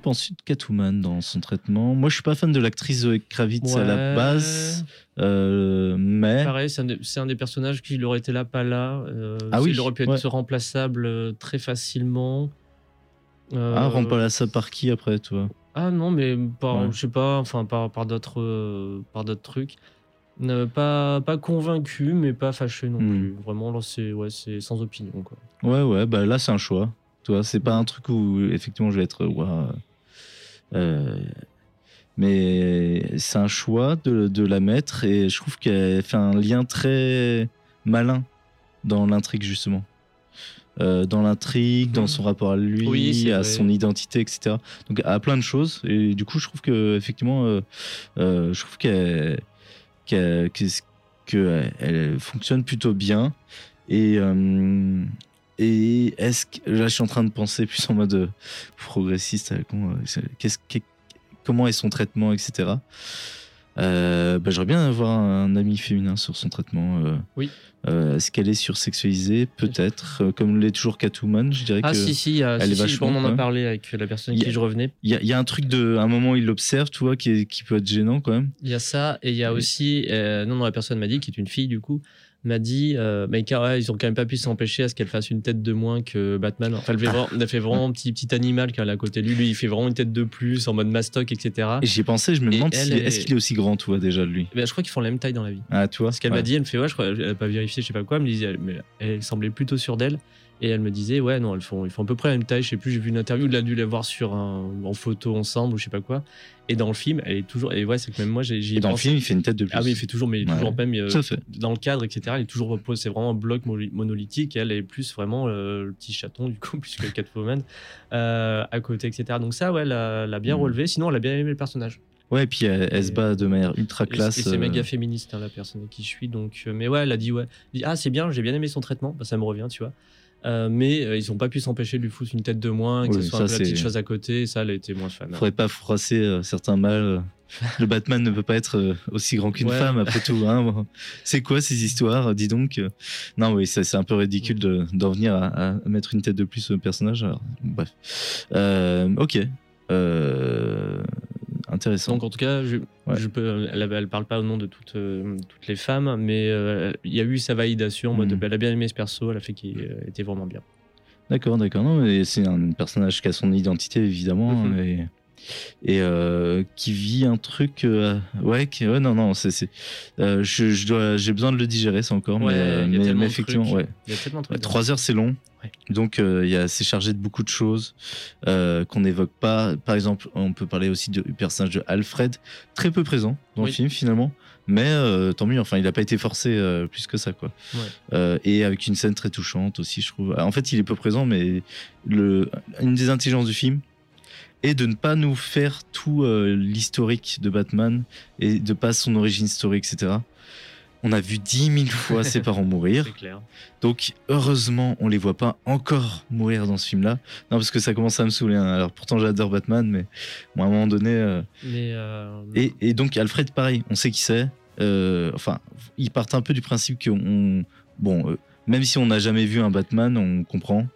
Que penses-tu de Catwoman dans son traitement? Moi, je suis pas fan de l'actrice Zoé Kravitz à la base, euh, mais Pareil, c'est un, des- c'est un des personnages qui aurait été là, pas là. Euh, Ah oui, il aurait pu être ouais. remplaçable euh, très facilement. Euh, ah, remplace ça par qui après, toi? Ah non, mais par, Ouais. je sais pas, enfin par, par d'autres par d'autres trucs. Euh, pas, pas convaincu, mais pas fâché non Hmm. plus. Vraiment, là, c'est ouais, c'est sans opinion. Quoi. Ouais, ouais, bah là, c'est un choix. Toi, c'est pas un truc où effectivement je vais être. Mais c'est un choix de, de la mettre et je trouve qu'elle fait un lien très malin dans l'intrigue, justement. Euh, dans l'intrigue, dans Mhm. son rapport à lui, Oui, à vrai. son identité, etc. Donc à plein de choses. Et du coup, je trouve que effectivement, euh, euh, je trouve qu'elle fonctionne plutôt bien. Et, euh, et est-ce que là, je suis en train de penser plus en mode euh, progressiste. euh, comment, euh, qu'est-ce qu'est- comment est son traitement, etc. Euh, bah, J'aurais bien avoir un ami féminin sur son traitement. euh, Oui. euh, Est-ce qu'elle est sursexualisée? Peut-être. Comme l'est toujours Catwoman, je dirais Ah que. si, si, il y a- elle si, est si, vachement, on en a parlé avec la personne y qui je revenais. Il y, a- il y a un truc de. À un moment, il l'observe, tu vois, qui, est- qui peut être gênant quand même. Il y a ça, et il y a Oui. aussi, non, non, la personne m'a dit, qui est une fille du coup, m'a dit, euh, mais car, ils ont quand même pas pu s'empêcher à ce qu'elle fasse une tête de moins que Batman. Enfin, elle fait vraiment, elle fait vraiment un petit, petit animal qu'elle a à côté de lui. Lui, il fait vraiment une tête de plus, en mode mastoc, etc. Et j'y ai pensé, je me demande est- est-ce qu'il est aussi grand, tu vois, déjà, de lui. Ben, je crois qu'ils font la même taille dans la vie. Ah, tu vois Ce qu'elle Ouais. m'a dit, elle me fait, ouais, je crois, elle a pas vérifié, je sais pas quoi, elle me disait, elle, mais elle semblait plutôt sûre d'elle. Et elle me disait, ouais, non, elles font, ils font à peu près la même taille. Je sais plus, j'ai vu une interview, elle a dû la voir sur un, en photo ensemble ou je sais pas quoi. Et dans le film, elle est toujours, et ouais, c'est que même moi, j'ai, dans le film, il fait une tête de plus. Ah oui, il fait toujours, mais Ouais. toujours même euh, dans le cadre, etc. Il est toujours repose. C'est vraiment un bloc mo- monolithique. Et elle est plus vraiment euh, le petit chaton du coup, puisque Catwoman euh, à côté, etc. Donc ça, ouais, elle a, elle a bien Mm. relevé. Sinon, elle a bien aimé le personnage. Ouais, et puis elle, elle se bat de manière ultra classe. et c'est euh, méga féministe, hein, la personne qui je suis. Donc, euh, mais ouais, elle a dit ouais, Elle dit, ah c'est bien, j'ai bien aimé son traitement. Bah, ça me revient, tu vois. Euh, mais euh, ils ont pas pu s'empêcher de lui foutre une tête de moins, que Oui, ce soit ça, un peu la petite chose à côté. Ça, elle a été moins fan. hein. Faudrait pas froisser euh, certains mâles. Le Batman ne peut pas être aussi grand qu'une Ouais. femme, après tout. Hein. C'est quoi ces histoires Dis donc. Non, oui, c'est un peu ridicule de- d'en venir à, à mettre une tête de plus au personnage. Alors, bref. Euh, ok. Euh, intéressant. Donc en tout cas, je, Ouais. je peux, elle, elle parle pas au nom de toutes, euh, toutes les femmes, mais euh, il y a eu sa validation en mode Mhm. elle a bien aimé ce perso, elle a fait qu'il euh, était vraiment bien. D'accord, d'accord. Non, mais c'est un personnage qui a son identité, évidemment. Mhm. Et, et, euh, qui vit un truc. euh, ouais, qui- ouais, non, non, c'est. euh, je, je dois, j'ai besoin de le digérer, ça encore. Ouais, mais, il y a mais- effectivement, trucs. ouais. Il y a tellement de trucs. Trois heures, c'est long. Ouais. Donc, euh, il c'est chargé de beaucoup de choses qu'on n'évoque pas. Par exemple, on peut parler aussi du personnage de Alfred, très peu présent dans le film finalement. Mais euh, tant mieux, enfin, il n'a pas été forcé euh, plus que ça, quoi. Ouais. Euh, et avec une scène très touchante aussi, je trouve. En fait, il est peu présent, mais le, une des intelligences du film est de ne pas nous faire tout euh, l'historique de Batman et de pas son origine historique, etc. On a vu dix mille fois ses parents mourir. C'est clair. Donc heureusement, on les voit pas encore mourir dans ce film-là. Non, parce que ça commence à me saouler. hein. Alors pourtant, j'adore Batman, mais bon, à un moment donné. euh, Mais euh, Et, et donc Alfred, pareil, on sait qui c'est. Enfin, ils partent un peu du principe qu'on, bon, même si on n'a jamais vu un Batman, on comprend.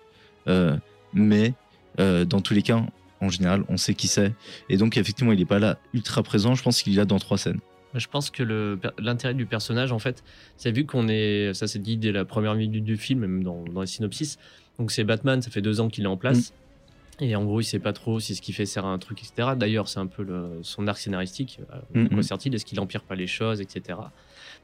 Mais dans tous les cas, en général, on sait qui c'est. Et donc effectivement, il est pas là ultra présent. Je pense qu'il est là dans trois scènes. je pense que l'intérêt du personnage, en fait, c'est vu qu'on est, ça c'est dit dès la première minute du film, même dans, dans les synopsis. Donc c'est Batman, ça fait deux ans qu'il est en place. Mm. Et en gros, il sait pas trop si ce qu'il fait sert à un truc, etc. D'ailleurs, c'est un peu le- son arc scénaristique. Euh, Mm, à quoi mm. sert-il? Est-ce qu'il empire pas les choses, etc.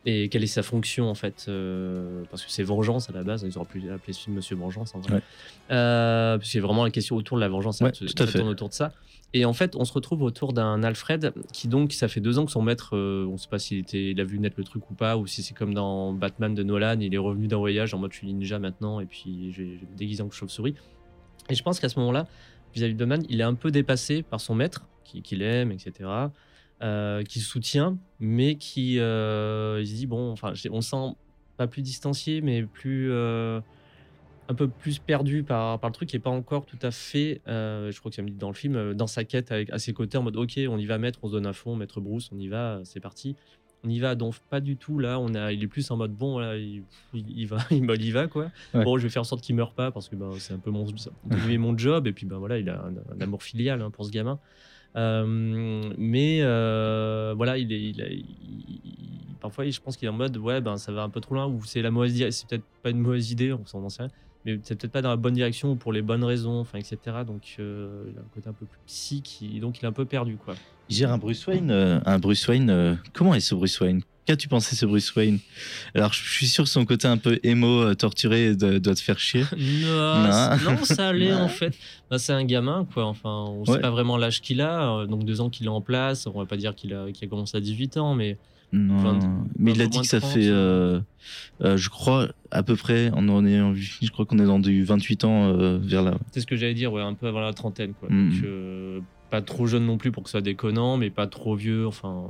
Et quelle est sa fonction, en fait euh, Parce que c'est vengeance à la base. Ils auraient pu appeler ce film Monsieur Vengeance, en vrai. Ouais. Euh, parce c'est vraiment la question autour de la vengeance. ça Ouais, tout à ça fait. tourne autour de ça. Et en fait, on se retrouve autour d'un Alfred qui donc, ça fait deux ans que son maître, euh, on sait pas s'il était, il a vu naître le truc ou pas, ou si c'est comme dans Batman de Nolan, il est revenu d'un voyage en mode je suis ninja maintenant et puis je vais, me déguiser en chauve-souris. Et je pense qu'à ce moment-là, vis-à-vis de Batman, il est un peu dépassé par son maître, qui, qui l'aime, etc., euh, qui soutient, mais qui euh, il se dit bon, enfin, on sent pas plus distancié, mais plus euh, un peu plus perdu par, par le truc et pas encore tout à fait, je crois que ça me dit dans le film, dans sa quête avec, à ses côtés en mode ok, on y va mettre, on se donne à fond, maître Bruce, on y va, c'est parti. on y va à donf pas du tout là on a il est plus en mode bon là il, il va il, bah, il y va quoi Ouais. bon je vais faire en sorte qu'il meure pas parce que bah, c'est un peu mon mon job et puis bah voilà il a un, un amour filial hein, pour ce gamin mais euh, voilà il est parfois je pense qu'il est en mode ouais ben ça va un peu trop loin ou c'est la mauvaise c'est peut-être pas une mauvaise idée on s'en sait rien mais c'est peut-être pas dans la bonne direction ou pour les bonnes raisons enfin etc donc euh, il a un côté un peu plus psy qui- donc il est un peu perdu quoi Il gère un Bruce Wayne. euh, un Bruce Wayne. euh, comment est ce Bruce Wayne? Qu'as-tu pensé ce Bruce Wayne Alors, je suis sûr que son côté un peu émo, euh, torturé, de- doit te faire chier. Non, Non. ça allait en fait. Bah, c'est un gamin, quoi. Enfin, on Ouais. sait pas vraiment l'âge qu'il a. euh, Donc deux ans qu'il est en place. On va pas dire qu'il a, commencé à 18 ans, mais Non. Enfin, Mais il a dit que ça de 30, fait, euh, euh, je crois, à peu près, en en ayant vu, je crois qu'on est dans du 28 ans euh, vers là. c'est ce que j'allais dire, ouais, un peu avant la trentaine, quoi. Donc, euh, pas trop jeune non plus pour que ce soit déconnant, mais pas trop vieux. Enfin.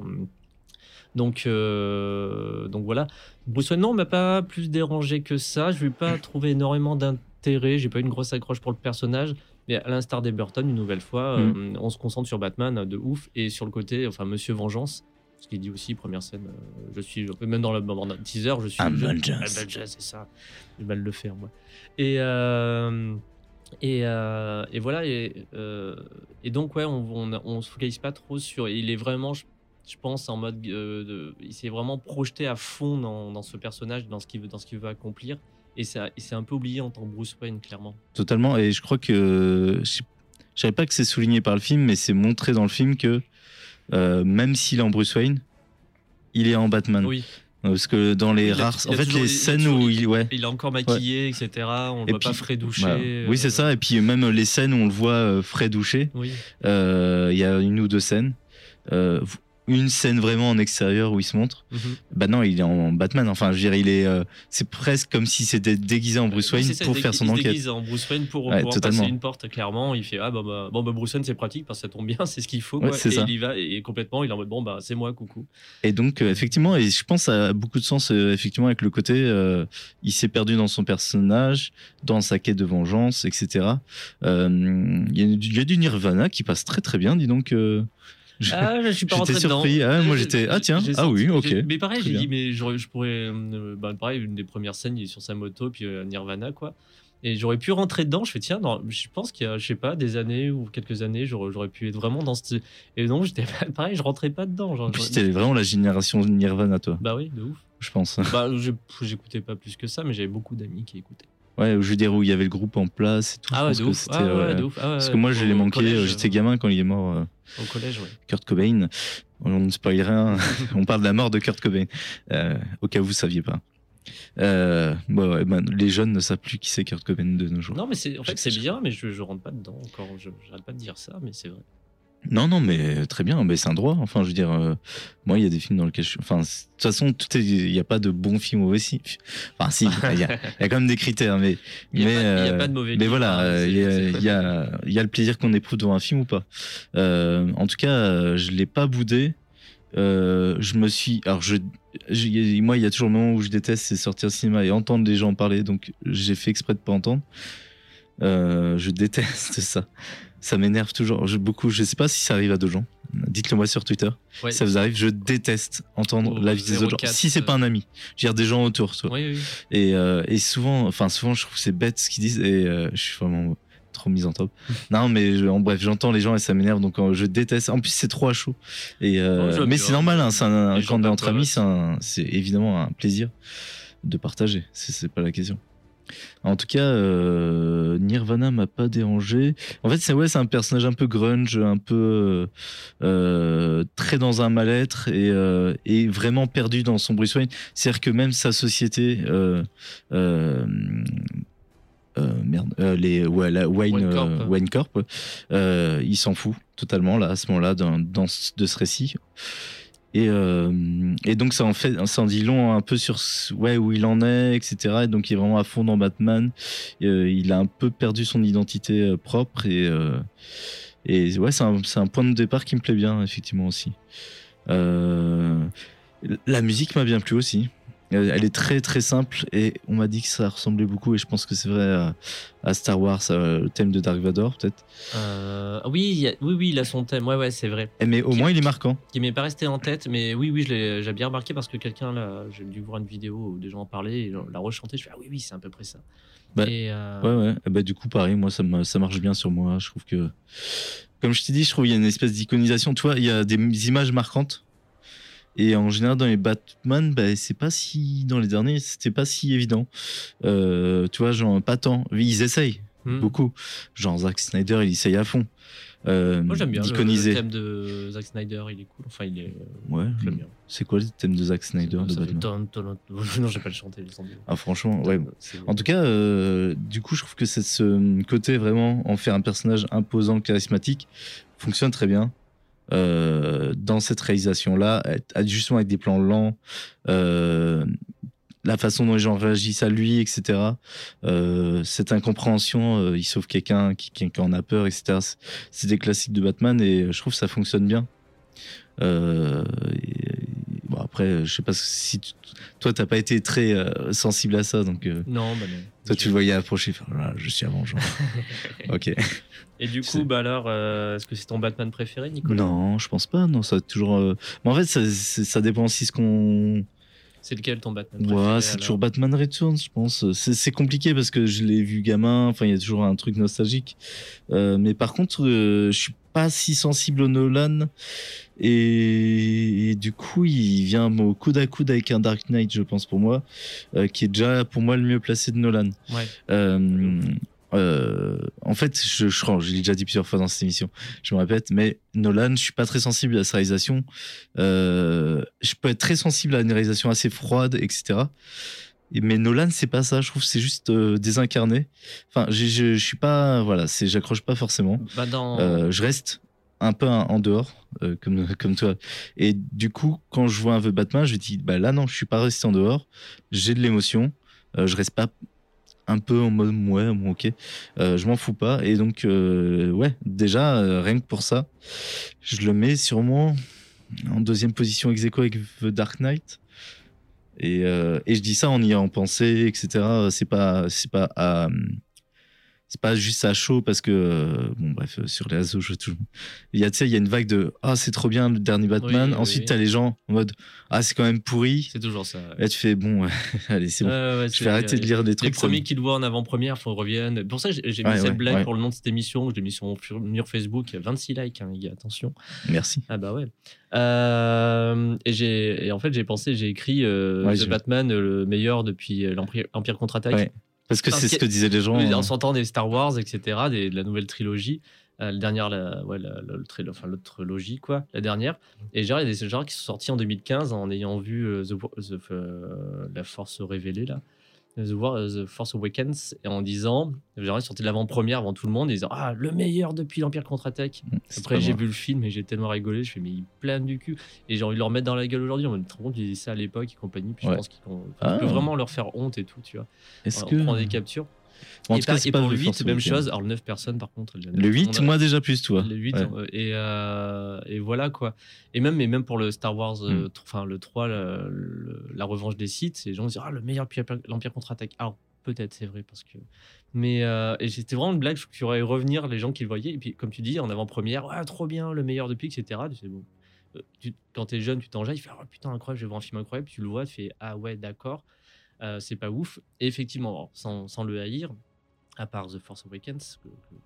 Donc, euh, donc voilà. Bruce Wayne, non, m'a pas plus dérangé que ça. Je lui ai pas trouvé énormément d'intérêt. J'ai pas eu une grosse accroche pour le personnage. Mais à l'instar des Burton, une nouvelle fois, Mm. euh, on se concentre sur Batman de ouf et sur le côté, enfin, Monsieur Vengeance. Ce qu'il dit aussi, première scène, euh, je suis, même dans le, dans le teaser, je suis. Je- c'est ça. J'ai mal le faire, moi. Et. et, euh, et voilà, et, euh, et donc, ouais, on, on, on se focalise pas trop sur. Il est vraiment, je, je pense, en mode. euh, de- il s'est vraiment projeté à fond dans, dans ce personnage, dans ce qu'il veut, dans ce qu'il veut accomplir. Et il s'est un peu oublié en tant que Bruce Wayne, clairement. Totalement. Et je crois que, je je savais pas que c'est souligné par le film, mais c'est montré dans le film que euh, même s'il est en Bruce Wayne, il est en Batman. Oui, Parce que dans les Il a- rares, il en fait, les il scènes toujours- où il, ouais. il est encore maquillé, etc. On le Et voit pas frais douché. Oui, c'est euh, ça. Et puis même les scènes où on le voit frais douché, Oui. euh, il y a une ou deux scènes. Euh, une scène vraiment en extérieur où il se montre. Mhm. Bah non, il est en Batman. Enfin, je veux dire, il est. euh, c'est presque comme si c'était déguisé en Bruce Oui, Wayne ça, pour faire son il enquête. déguise en Bruce Wayne pour Ouais, pouvoir passer une porte, clairement. Il fait Ah, bah, bah, bon, bah, Bruce Wayne, c'est pratique parce que ça tombe bien, c'est ce qu'il faut. Ouais, quoi. c'est et ça. il y va, et complètement, il est en mode Bon, bah, c'est moi, coucou. Et donc, euh, effectivement, et je pense à beaucoup de sens, euh, effectivement, avec le côté, euh, il s'est perdu dans son personnage, dans sa quête de vengeance, etc. Euh, y, il y a du Nirvana qui passe très très bien, dis donc. Je- Ah, je suis pas rentré dedans. surpris. Ah, moi, j'étais, ah, tiens, ah oui, ok. Mais pareil, j'ai dit, mais j'aurais- je pourrais. euh, bah, pareil, une des premières scènes, il est sur sa moto, puis euh, Nirvana, quoi. Et j'aurais pu rentrer dedans. Je fais, tiens, non, je pense qu'il y a, je sais pas, des années ou quelques années, j'aurais pu être vraiment dans ce. Et non, j'étais pareil, je rentrais pas dedans. Genre, C'était vraiment la génération Nirvana, toi, Bah oui, de ouf. je pense. Bah, je- j'écoutais pas plus que ça, mais j'avais beaucoup d'amis qui écoutaient. Ouais, je veux dire, où il y avait le groupe en place et tout. Ah ouais, de ouf. Ah ouais, ouais. de ouf. Ah ouais, Parce que moi, je l'ai manqué, euh, j'étais gamin quand il est mort, euh, Au collège, ouais. Kurt Cobain. On ne spoil rien, on parle de la mort de Kurt Cobain, euh, au cas où vous saviez pas. Euh, ouais, ben, les jeunes ne savent plus qui c'est Kurt Cobain de nos jours. Non, mais c'est, en fait, c'est bien, mais je, je rentre pas dedans encore. Je, j'arrête pas de dire ça, mais c'est vrai. Non, non, mais très bien, mais c'est un droit. Enfin, je veux dire, euh, moi, il y a des films dans lesquels je suis. Enfin, de toute façon, il n'y a pas de bon film ou mauvais film. Enfin, si, il y, a, il y a quand même des critères, mais. Il y a mais, pas- a euh, de mauvais Mais livre, voilà, hein, euh, il y, a- c'est- il y a, il y a le plaisir qu'on éprouve devant un film ou pas. Euh, en tout cas, euh, je l'ai pas boudé. Euh, je me suis. Alors, je, je- moi, il y a toujours le moment où je déteste, c'est sortir au cinéma et entendre les gens parler, donc j'ai fait exprès de pas entendre. Euh, je déteste ça. Ça m'énerve toujours. Je, beaucoup. Je sais pas si ça arrive à deux gens. Dites-le moi sur Twitter. Ouais. Ça vous arrive? Je déteste entendre Au l'avis des autres gens. 04, Si c'est pas un ami, je veux dire des gens autour, toi. Oui, oui. Et, euh, et souvent, enfin souvent, je trouve que c'est bête ce qu'ils disent et euh, je suis vraiment trop misanthrope. non, mais je- en bref, j'entends les gens et ça m'énerve, donc euh, je déteste. En plus, c'est trop à chaud. Et euh, mais c'est normal, hein, c'est un- quand on est entre amis, c'est évidemment un plaisir de partager. C'est pas la question. En tout cas, euh, Nirvana m'a pas dérangé. En fait, c'est ouais, c'est un personnage un peu grunge, un peu euh, très dans un mal-être et, euh, et vraiment perdu dans son Bruce Wayne. C'est-à-dire que même sa société, euh, euh, euh, merde, euh, les ouais, la Wayne, Wayne euh, Corp. Wayne Corp, euh, il s'en fout totalement là à ce moment-là dans, dans ce- de ce récit. Et, euh, et donc ça en fait, ça en dit long un peu sur ouais où il en est, etc. Et donc il est vraiment à fond dans Batman. Euh, il a un peu perdu son identité euh, propre et euh, et ouais c'est un, c'est un point de départ qui me plaît bien effectivement aussi. Euh, la musique m'a bien plu aussi. Euh, Elle est très très simple et on m'a dit que ça ressemblait beaucoup et je pense que c'est vrai à, à Star Wars, euh, le thème de Dark Vador peut-être. Euh, oui, a- oui, oui, il a son thème. Ouais, ouais, c'est vrai. Eh, Mais au Qui- moins il est marquant. Qui m'est pas resté en tête, mais oui, oui, j'ai bien remarqué parce que quelqu'un, là, j'ai dû voir une vidéo où des gens en parlaient et l'a rechanté. Je fais, ah oui, oui, c'est à peu près ça. Bah, et, euh, Ouais, ouais. Eh ben, du coup, pareil, moi, ça, ça marche bien sur moi. Je trouve que, comme je t'ai dit, je trouve qu'il y a une espèce d'iconisation. Tu vois, il y a des images marquantes. Et en général, dans les Batman, bah, c'est pas si. Dans les derniers, c'était pas si évident. Euh, tu vois, genre, pas tant. Ils essayent hmm. beaucoup. Genre, Zack Snyder, il essaye à fond. Euh, Moi, j'aime bien le, le thème de Zack Snyder, il est cool. Enfin, il est. Ouais. J'aime bien. C'est quoi le thème de Zack Snyder de Batman Non, je vais pas le chanter, Ah, franchement, ouais. En tout cas, euh, du coup, je trouve que c'est ce côté vraiment en faire un personnage imposant, charismatique, fonctionne très bien. Euh, dans cette réalisation-là, justement avec des plans lents, euh, la façon dont les gens réagissent à lui, etc. Euh, cette incompréhension, il sauve quelqu'un qui, en a peur, etc. C'est- des classiques de Batman et je trouve que ça fonctionne bien. Après, je sais pas si tu- toi, t'as pas été très euh, sensible à ça, donc. euh, Non, bah non. toi, tu le voyais approcher, Ah, je suis avant, genre. ok. Et du coup, bah alors, euh, est-ce que c'est ton Batman préféré, Nicolas? Non, je pense pas. Non, ça a toujours. euh, Mais en fait, ça, ça dépend aussi ce qu'on. C'est lequel ton Batman préféré Ouais, c'est toujours Batman Returns, je pense. C'est c'est compliqué parce que je l'ai vu gamin. Enfin, il y a toujours un truc nostalgique. Euh, mais par contre, euh, je suis pas si sensible au Nolan. Et, et du coup, il vient au coude à coude avec un Dark Knight, je pense, pour moi, euh, qui est déjà pour moi le mieux placé de Nolan. Ouais. Euh, euh, en fait, je, je, je l'ai déjà dit plusieurs fois dans cette émission, je me répète, mais Nolan, je suis pas très sensible à sa réalisation. Je peux être très sensible à une réalisation assez froide, etc. Mais Nolan, c'est pas ça. Je trouve c'est juste euh, désincarné. Enfin, je, je suis pas, voilà, c'est, j'accroche pas forcément. Bah dans... Euh, je reste un peu en en dehors, euh, comme, comme toi. Et du coup, quand je vois un peu Batman, je dis, bah là, non, je suis pas resté en dehors. J'ai de l'émotion. Je reste pas un peu en mode, ouais, bon, ok. Je m'en fous pas. Et donc, ouais, déjà, rien que pour ça, je le mets sûrement en deuxième position ex aequo avec The Dark Knight. Et, euh, et je dis ça en y ayant pensé, etc. C'est pas, c'est pas à, c'est pas juste à chaud parce que euh, bon bref euh, sur les réseaux je tout il y a tu sais il y a une vague de ah c'est trop bien le dernier Batman Oui, ensuite oui. t'as les gens en mode ah c'est quand même pourri C'est toujours ça. et tu fais bon allez c'est bon Ouais, ouais, je vais arrêter de lire des Les trucs me- premiers qui le voient en avant-première, faut reviennent. Pour ça, j'ai j'ai mis Ouais, cette ouais, blague ouais. pour le nom de cette émission. que Je l'ai mis sur mon mur Facebook. Il y a 26 likes, hein, les attention. merci Ah bah ouais. Euh, et, j'ai, en fait, j'ai pensé, j'ai écrit euh, Ouais, The j'ai- Batman, euh, le meilleur depuis euh, l'Empire, Empire contre-attaque. Parce que c'est ce que- disaient les gens Oui, hein. en sortant des Star Wars, etc., des- de la nouvelle trilogie. Euh, la dernière, la, ouais, la, la- le tri- enfin, l'autre trilogie, quoi, la dernière. Et genre, il y a des gens qui sont sortis en 2015 en ayant vu euh, the, the- euh, La Force révélée, là. The, War- The Force Awakens, et en disant, ils sont sortis de l'avant-première avant tout le monde, et disant Ah, le meilleur depuis l'Empire contre-attaque. C'est Après, j'ai vu le film et j'ai tellement rigolé, je fais, mais il plane du cul. Et j'ai envie de leur mettre dans la gueule aujourd'hui. On me compte qu'ils disaient ça à l'époque et compagnie. Puis Ouais. je pense qu'ils Ah. peut vraiment leur faire honte et tout, tu vois. est-ce on que prend des captures. En et tout cas, par- c'est et pas pour le 8, Force même chose. Alors, le 9 personnes, par contre. le 8 on a- moi déjà plus toi Le 8, Ouais. euh, et, euh, et voilà quoi. Et même, et même pour le Star Wars, euh, Mm. tr- enfin le 3, le- le- la revanche des Sith, les gens disent Ah, le meilleur depuis l'Empire contre-attaque. Alors, peut-être, c'est vrai, parce que. Mais euh, c'était vraiment une blague, je ferais revenir les gens qui le voyaient. Et puis, comme tu dis, en avant-première, ah, trop bien, le meilleur depuis, etc. Tu sais, bon, tu- quand t'es jeune, tu t'enjailles, tu fais Ah, putain, incroyable, je vais voir un film incroyable. Tu le vois, tu fais Ah ouais, d'accord, c'est pas ouf. Et effectivement, sans, sans le haïr, à part The Force Awakens,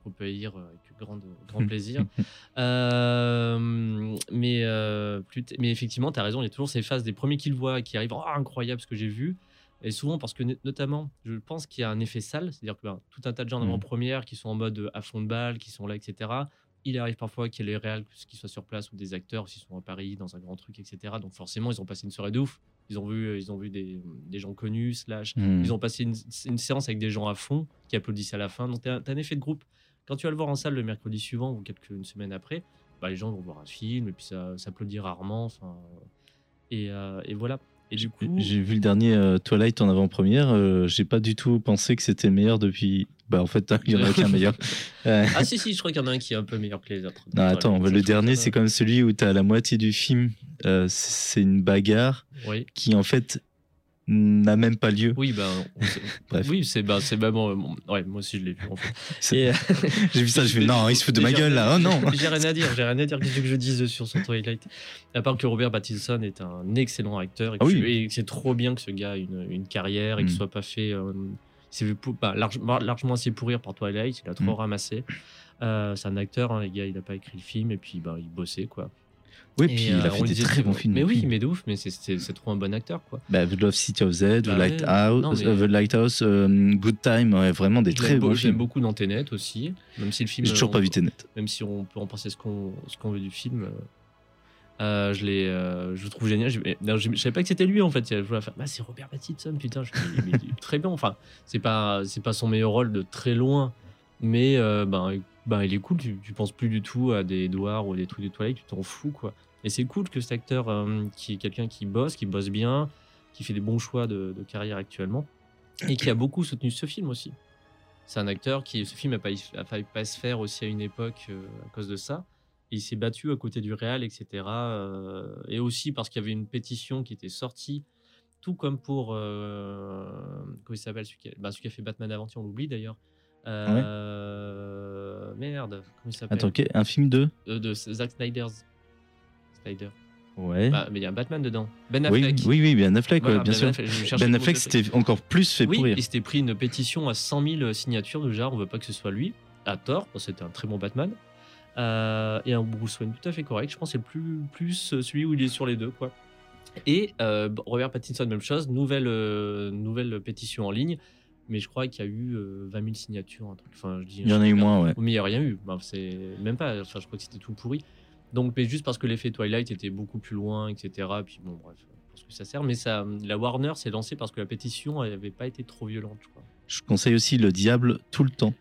qu'on peut haïr avec grande, grand plaisir. Euh, mais, euh, plus t- mais effectivement, tu as raison, il y a toujours ces phases des premiers qui le voient qui arrivent, oh, incroyable ce que j'ai vu. Et souvent, parce que no- notamment, je pense qu'il y a un effet sale, c'est-à-dire que ben, tout un tas de gens en Mhm. avant-première qui sont en mode euh, à fond de balle, qui sont là, etc. Il arrive parfois qu'il y ait les réels qui soient sur place ou des acteurs s'ils sont à Paris dans un grand truc, etc. Donc forcément, ils ont passé une soirée de ouf. Ils ont vu, euh, ils ont vu des, des gens connus, slash, Hmm. ils ont passé une, une séance avec des gens à fond qui applaudissent à la fin. Donc, tu as, un effet de groupe. Quand tu vas le voir en salle le mercredi suivant ou quelques une semaine après, bah, les gens vont voir un film et puis ça s'applaudit rarement. Enfin, et, euh, et voilà. Et du coup, J'ai vu le dernier euh, Twilight en avant-première. euh, J'ai pas du tout pensé que c'était le meilleur depuis. Bah, en fait, il y en a qu'un meilleur. Euh, ah si si, je crois qu'il y en a un qui est un peu meilleur que les autres. non, attends, Ça, le dernier, c'est même celui où t'as la moitié du film. euh, c'est une bagarre Oui. qui, en fait, n'a même pas lieu. Oui, ben, Bref. oui, c'est ben, c'est vraiment. euh, ouais, moi aussi je l'ai vu. En fait. Et, euh, J'ai vu ça, je fais non, il se fout de ma gueule là, oh non J'ai rien à dire, j'ai rien à dire. Qu'est-ce que je dise sur son Twilight? À part que Robert Pattinson est un excellent acteur et, que Ah oui. c'est trop bien que ce gars ait une, une carrière et qu'il Mm. soit pas fait. euh, s'est pou- bah, large- largement assez pourrir par Twilight, il a trop Mm. ramassé. Euh, c'est un acteur, hein, les gars, il a pas écrit le film et puis bah, il bossait quoi. Oui, Et, puis euh, il a on fait des très bons films. Mais oui, aussi. mais de ouf, mais c'est- trop un bon acteur quoi. Bah, The Love City of Z, The, Bah. Lighthouse, Non, mais- euh, The Lighthouse, euh, Good Time, ouais, vraiment des très bons films. beaucoup dans Tenet aussi, même si le film. J'ai toujours on- pas vu Tenet. même si on peut en penser ce qu'on ce qu'on veut du film. Euh, euh, je le trouve génial. Je, non, savais pas que c'était lui en fait. Bah, c'est Robert Pattinson, putain. Je, très bien. Enfin, c'est pas, son meilleur rôle de très loin, mais euh, ben, ben, il est cool. Tu, tu penses plus du tout à des Edouard ou des trucs de Twilight. Tu t'en fous. Et c'est cool que cet acteur, qui est quelqu'un qui bosse, qui bosse bien, qui fait des bons choix de, carrière actuellement, et qui a beaucoup soutenu ce film aussi. C'est un acteur qui, ce film a failli, pas se faire aussi à une époque à cause de ça. Il s'est battu à côté du Real, etc. euh, et aussi parce qu'il y avait une pétition qui était sortie, tout comme pour. Euh, comment il s'appelle celui, qui a- bah, celui qui a fait Batman avant-hier, on l'oublie d'ailleurs. Euh, Merde, comment il s'appelle? Attends, un film de? Euh, De Zack Snyder's. Snyder. Ouais. Bah, mais il y a un Batman dedans. Ben oui, Affleck. oui, oui, Ben Affleck, Voilà, ouais, bien Ben sûr. Affleck, Ben le Affleck, c'était encore plus fait Oui, pourrir. il s'était pris une pétition à 100 000 signatures genre on veut pas que ce soit lui, à tort, c'était un très bon Batman. Euh, et un Bruce Wayne tout à fait correct. Je pense que c'est plus, plus euh, celui où il est sur les deux. quoi. Et euh, Robert Pattinson, même chose, nouvelle, euh, nouvelle pétition en ligne, mais je crois qu'il y a eu euh, 20 000 signatures. Un truc. Enfin, je dis, Il y en a eu moins, ouais. mais il n'y a rien eu. Bah, c'est même pas. Enfin, je crois que c'était tout pourri. Donc, mais juste parce que l'effet Twilight était beaucoup plus loin, etc. Puis bon, bref, pour ce que ça sert. Mais ça, la Warner s'est lancée parce que la pétition n'avait pas été trop violente, je crois. Je conseille aussi Le Diable tout le temps,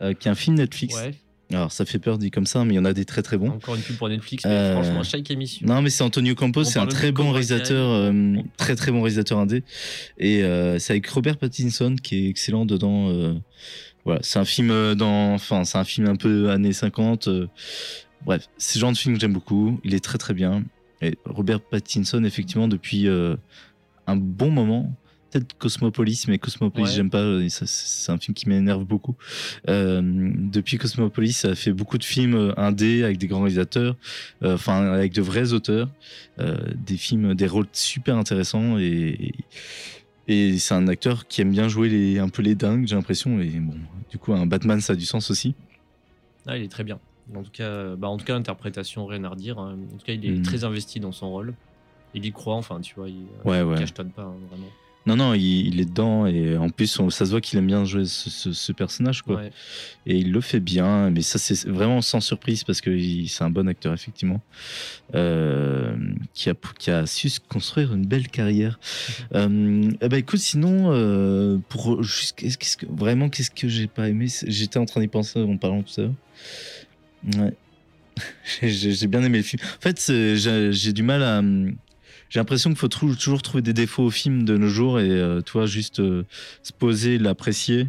qui est un film Netflix. Ouais. Alors, ça fait peur dit comme ça, mais il y en a des très très bons. Encore une pub pour Netflix, mais Euh, franchement, chaque émission. Non, mais c'est Antonio Campos, c'est un très bon réalisateur, euh, très très bon réalisateur indé. Et euh, c'est avec Robert Pattinson qui est excellent dedans. voilà, c'est un film dans, enfin, c'est un film un peu années 50. euh, bref, c'est le genre de film que j'aime beaucoup. Il est très très bien. Et Robert Pattinson, effectivement, depuis un bon moment. Peut-être Cosmopolis, mais Cosmopolis, Ouais. j'aime pas. ça, C'est un film qui m'énerve beaucoup. Euh, depuis Cosmopolis, ça a fait beaucoup de films euh, indés avec des grands réalisateurs, euh, enfin avec de vrais auteurs, euh, des films, des rôles super intéressants et, et c'est un acteur qui aime bien jouer les, un peu les dingues, j'ai l'impression. Et bon, du coup, un Batman, ça a du sens aussi. Ah, il est très bien. En tout cas, bah, en tout cas, l'interprétation, rien à redire. hein. En tout cas, il est Mhm. très investi dans son rôle. Il y croit, enfin, tu vois, il, Ouais, il ouais. cachetonne pas, hein, vraiment. Non, non, il, il est dedans et en plus, on- ça se voit qu'il aime bien jouer ce, ce- ce personnage, quoi. Ouais. Et il le fait bien, mais ça, c'est vraiment sans surprise parce que c'est un bon acteur, effectivement, euh, qui, a, qui a su se construire une belle carrière. Euh, eh ben, écoute, sinon, euh, pour qu'est-ce que, vraiment, qu'est-ce que j'ai pas aimé? J'étais en train d'y penser en parlant tout ça. Ouais. J'ai- bien aimé le film. En fait, j'ai du mal à. J'ai l'impression qu'il faut toujours trouver des défauts au film de nos jours et euh, toi juste euh, se poser, l'apprécier.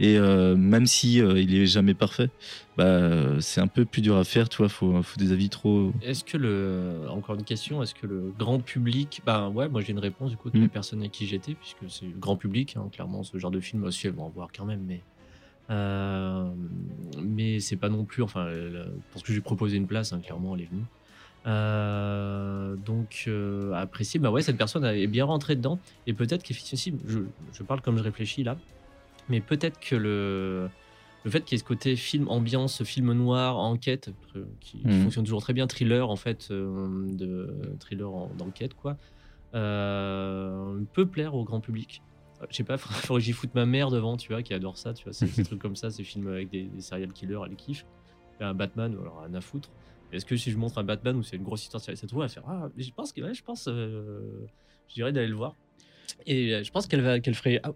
Et euh, même si il est jamais parfait, bah, c'est un peu plus dur à faire. Tu vois, faut, faut des avis trop. Est-ce que le. Encore une question, est-ce que le grand public. Ben ouais, moi j'ai une réponse du coup de Mm. la personne avec qui j'étais, puisque c'est le grand public, hein, clairement, ce genre de film aussi, elles vont en voir quand même, mais. Euh, mais c'est pas non plus. Enfin, parce que j'ai proposé une place, hein, clairement, elle est venue. Euh, donc, euh, apprécier, bah ouais, cette personne est bien rentrée dedans, et peut-être qu'effectivement, je, je parle comme je réfléchis là, mais peut-être que le. Le fait qu'il y ait ce côté film ambiance, film noir, enquête, euh, qui, qui Mhm. fonctionne toujours très bien, thriller en fait, euh, de thriller en- d'enquête quoi, peut plaire au grand public. Je sais pas, faudrait faudrait que j'y foute ma mère devant, tu vois, qui adore ça, tu vois, ces ces trucs comme ça, ces films avec des, des serial killers, elle kiffe. Un Batman, alors rien à foutre. Est-ce que si je montre un Batman où c'est une grosse histoire, ça se trouve, elle va faire Ah, je pense que, ouais, je pense, euh, je dirais d'aller le voir. Et euh, je pense qu'elle va, qu'elle ferait Ah,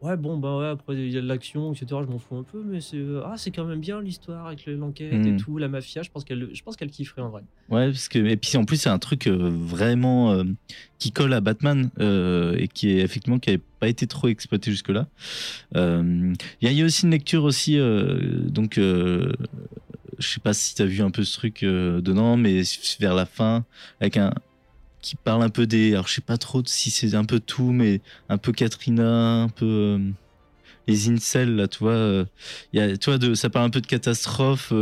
ouais, bon, bah ouais, après il y a de l'action, etc. Je m'en fous un peu, mais c'est, euh, ah, c'est quand même bien l'histoire avec le- l'enquête et Mhm. tout, la mafia. Je pense qu'elle, je pense qu'elle kifferait en vrai. Ouais, parce que et puis en plus c'est un truc vraiment euh, qui colle à Batman euh, et qui est effectivement qui avait pas été trop exploité jusque là. Il y, y a aussi une lecture aussi donc je sais pas si tu as vu un peu ce truc euh, dedans, mais vers la fin avec un qui parle un peu des. Alors, je sais pas trop si c'est un peu tout, mais un peu Katrina, un peu. euh, les incels, là, tu vois. euh, ça parle un peu de catastrophe,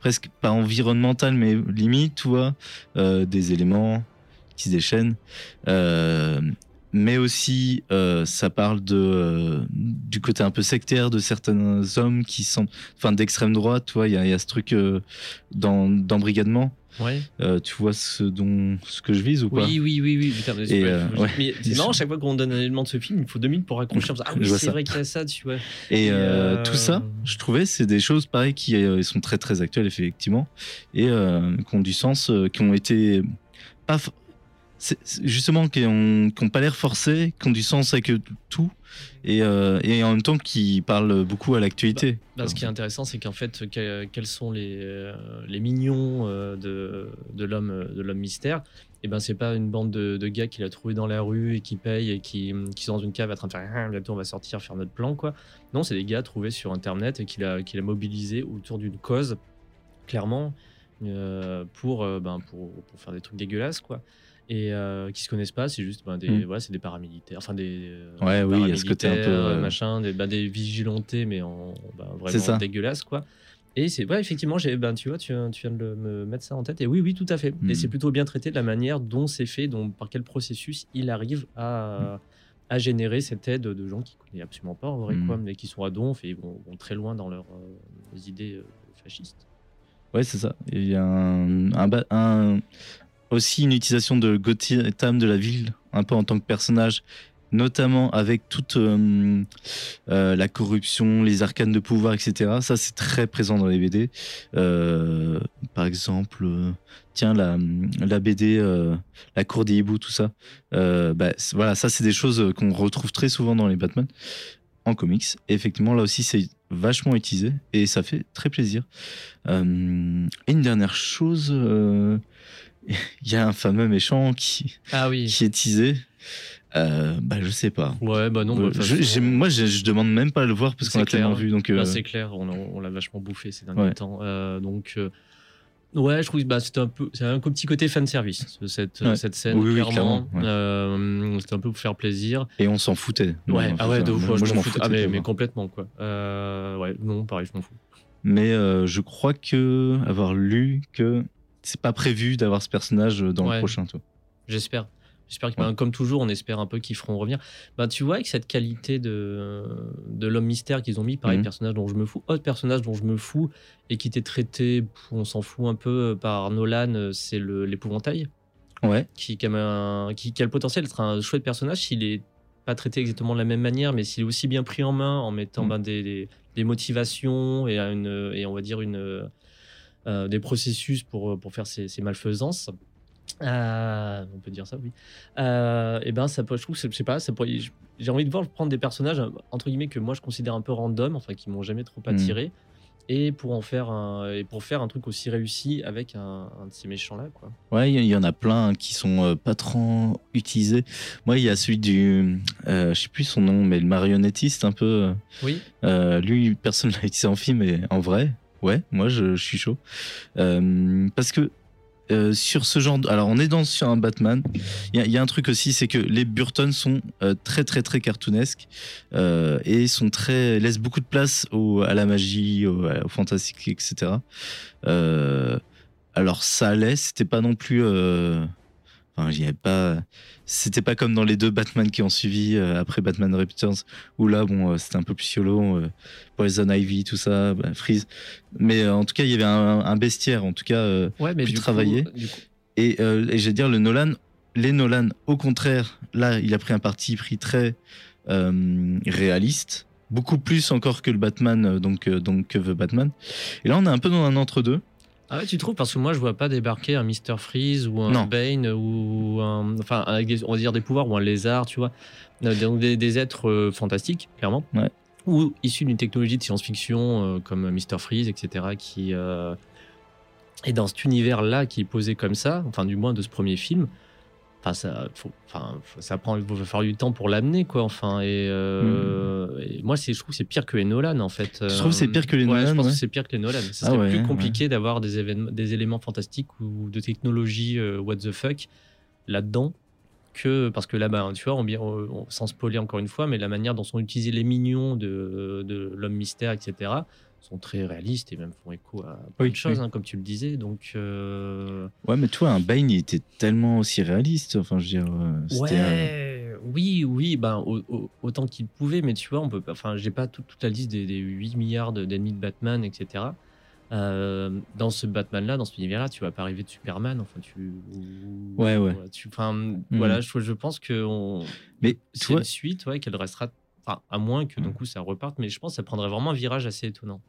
presque pas environnementale, mais limite, tu vois. des éléments qui se déchaînent. Mais aussi, euh, ça parle de, euh, du côté un peu sectaire de certains hommes qui sont. Enfin, d'extrême droite, tu vois. Il y, a- il y a ce truc euh, dans- d'embrigadement. Ouais. Euh, tu vois ce, dont, ce que je vise ou pas Oui, oui, oui, oui. Putain, mais Et, euh, ouais. mais marrant, chaque fois qu'on donne un élément de ce film, il faut deux minutes pour raccrocher. Ah oui, c'est vrai qu'il y a ça, tu vois. Et Et, euh, tout ça, je trouvais, c'est des choses pareilles qui sont très très actuelles effectivement et qui ont du sens, qui ont été pas justement qui ont, qui ont pas l'air forcés, qui ont du sens avec tout et, euh, et en même temps qui parlent beaucoup à l'actualité. Bah, ce qui est intéressant, c'est qu'en fait, que- quels sont les, euh, les mignons euh, de, de l'homme mystère Et ben, c'est pas une bande de, gars qu'il a trouvé dans la rue et qui payent et qui, qui sont dans une cave en train de faire Ah, bientôt on va sortir faire notre plan quoi. Non, c'est des gars trouvés sur internet et qu'il a qu'il mobilisé autour d'une cause clairement pour, ben, pour pour faire des trucs dégueulasses quoi. Et euh, qui se connaissent pas, c'est juste ben, des Mm. voilà, c'est des paramilitaires, enfin des euh, Ouais, oui, il ce côté un peu, euh, machin, des, ben, des vigilantés mais en ben, C'est ça. vraiment dégueulasses quoi. Et c'est ouais, effectivement, j'ai ben tu vois, tu, viens- tu viens de le- me mettre ça en tête. Et oui, oui, tout à fait. Mm. Et c'est plutôt bien traité de la manière dont c'est fait, dont par quel processus il arrive à, à générer cette aide de gens qui connaissent absolument pas en vrai Mm. quoi, mais qui sont à donf et vont, vont très loin dans leurs euh, idées euh, fascistes. Ouais, c'est ça. Il y a un, un ba- un- aussi une utilisation de Gotham de la ville, un peu en tant que personnage, notamment avec toute euh, euh, la corruption, les arcanes de pouvoir, etc. Ça, c'est très présent dans les BD. Euh, par exemple, tiens, la, la BD, La Cour des hiboux, tout ça. Bah, voilà, ça, c'est des choses qu'on retrouve très souvent dans les Batman en comics. Et effectivement, là aussi, c'est vachement utilisé et ça fait très plaisir. Et une dernière chose, il y a un fameux méchant qui, Ah oui. qui est teasé. Euh, bah, je sais pas. Ouais, bah non. Euh, bah, je- façon, j'ai- moi, je, je demande même pas à le voir parce qu'on C'est a tellement vu. Donc, Bah, euh, c'est clair, on, l'a- on l'a vachement bouffé ces derniers Ouais. temps. Euh, donc, euh, ouais, je trouve que bah, c'était un peu, c'est un petit côté fan service cette, Ouais. cette scène. Oui, oui, clairement, ouais. Euh, c'était un peu pour faire plaisir. et on s'en foutait. Ouais, Non, ah ouais, de moi, je m'en foutais. Ah, mais, mais complètement quoi. Euh, ouais, non, pareil, je m'en fous. Mais euh, je crois que avoir lu que c'est pas prévu d'avoir ce personnage dans Ouais. le prochain. J'espère. J'espère que, Ouais. ben, comme toujours, on espère un peu qu'ils feront revenir. Ben, tu vois, avec cette qualité de, de l'homme mystère qu'ils ont mis, pareil, Mhm. personnage dont je me fous, autre personnage dont je me fous et qui était traité, on s'en fout un peu par Nolan, euh, c'est le- l'épouvantail. Ouais. qui, qui, a un- qui- qui a le potentiel d'être un chouette personnage s'il est pas traité exactement de la même manière, mais s'il est aussi bien pris en main en mettant Mm. ben, des, des- des motivations et, une, et on va dire une, euh, des processus pour, pour faire ses, ses malfaisances. Euh, on peut dire ça, oui. Euh, et ben, ça peut, je trouve, je sais pas, ça pourrait- j'ai envie de voir prendre des personnages entre guillemets que moi je considère un peu random, enfin qui m'ont jamais trop attiré, et pour en faire un, et pour faire un truc aussi réussi avec un, un de ces méchants là, quoi. Ouais, il y- en a plein qui sont euh, pas trop utilisés. Moi, il y a celui du, euh, je sais plus son nom, mais le marionnettiste un peu. euh, Oui. Euh, lui, personne l'a utilisé en film, mais en vrai, ouais, moi je, suis chaud. Euh, parce que euh, sur ce genre. de- Alors, on est dans sur un Batman. Il y, a- un truc aussi, c'est que les Burton sont euh, très, très, très cartoonesques et sont très laissent beaucoup de place à la magie, au, au fantastique, etc. Alors, ça allait, c'était pas non plus. Enfin, j'y avais pas. C'était pas comme dans les deux Batman qui ont suivi euh, après Batman Returns, où là, bon, euh, c'était un peu plus solo. euh, Poison Ivy, tout ça, bah, Freeze. Mais en tout cas, il y avait un, un bestiaire, en tout cas. Ouais, mais Plus coup- travaillé. coup- et, et je vais dire, le Nolan, les Nolan, au contraire, là, il a pris un parti pris très réaliste, beaucoup plus encore que le Batman, donc, donc que The Batman. Et là, on est un peu dans un entre-deux. Ah ouais, tu trouves? Parce que moi, je vois pas débarquer un Mr. Freeze ou un Non. Bane ou un. Enfin, avec des- on va dire des pouvoirs ou un lézard, tu vois. Euh, Donc des, des êtres euh, fantastiques, clairement. Ouais. Ou issus d'une technologie de science-fiction euh, comme Mr. Freeze, etc. qui. euh, est dans cet univers-là qui est posé comme ça, enfin, du moins de ce premier film. Enfin, ça, faut, enfin, faut- ça prend, il va falloir du temps pour l'amener, quoi. Enfin, et, euh, et moi, c'est, je trouve que c'est pire que les Nolan, en fait. Tu trouves que c'est pire que les Ouais, Nolan, Je pense ouais que c'est pire que les Nolan. Ce Ah serait ouais, plus compliqué d'avoir des, événements, des éléments fantastiques ou de technologie euh, what the fuck là-dedans que parce que là-bas, tu vois, on, on- sans spoiler encore une fois, mais la manière dont sont utilisés les mignons de, de l'homme mystère, etc., sont très réalistes et même font écho à plein Oui, de choses, oui. hein, comme tu le disais. Donc, euh, Ouais, mais tu vois, un Bane, il était tellement aussi réaliste. Enfin, je veux dire, euh, ouais, oui, oui, ben, au- au- autant qu'il pouvait, mais tu vois, on peut pas, enfin, j'ai pas tout- toute la liste des, des 8 milliards de- d'ennemis de Batman, etc. Euh, dans ce Batman-là, dans cet univers-là, tu vas pas arriver de Superman, enfin, tu. ou- Ouais, ouais. tu, enfin, voilà, je, je pense que on, Mais c'est vois, une suite, ouais, qu'elle restera. Enfin, à moins que d'un Mm. coup ça reparte, mais je pense que ça prendrait vraiment un virage assez étonnant.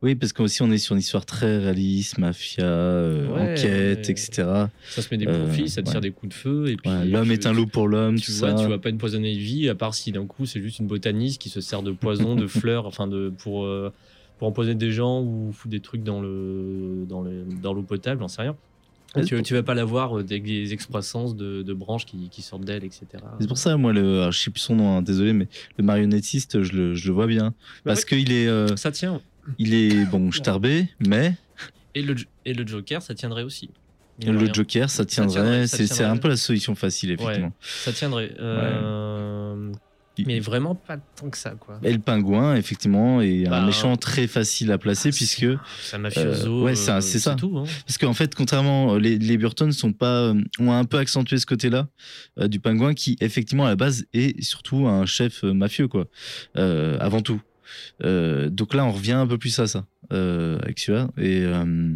oui, parce qu'aussi, on est sur une histoire très réaliste, mafia, euh, Ouais, enquête, etc. Ça se met des Euh, profils, ça tire ouais. des coups de feu, et puis. Ouais, L'homme est un loup pour l'homme, tu tout vois, ça. tu vas pas une poisonner de vie, à part si d'un coup c'est juste une botaniste qui se sert de poison, de fleurs, enfin de pour euh, pour empoisonner des gens ou foutre des trucs dans le dans le dans l'eau potable, j'en sais rien. Ouais, tu, tu vas pas l'avoir euh, des, excroissances de, de branches qui, qui sortent d'elle, etc. C'est pour ça, moi, le, alors, je sais plus son nom, hein, désolé, mais le marionnettiste, je le, je le vois bien. Parce qu'il est, euh, Ça tient. il est bon, starbé, mais Et le, et le Joker, ça tiendrait aussi. Le rien. Joker, ça tiendrait, C'est un peu la solution facile, effectivement. Ça tiendrait. Euh, Mais vraiment pas tant que ça, quoi. Et le pingouin, effectivement, est Bah, un méchant très facile à placer, Ah, puisque c'est- un mafioso. euh, ouais, c'est euh, c'est ça. tout. hein. Parce qu'en fait, contrairement, les, les Burton sont pas, euh, ont un peu accentué ce côté-là euh, du pingouin qui, effectivement, à la base, est surtout un chef euh, mafieux, quoi, euh, avant tout. Euh, donc là, on revient un peu plus à ça euh, avec celui-là. Et euh,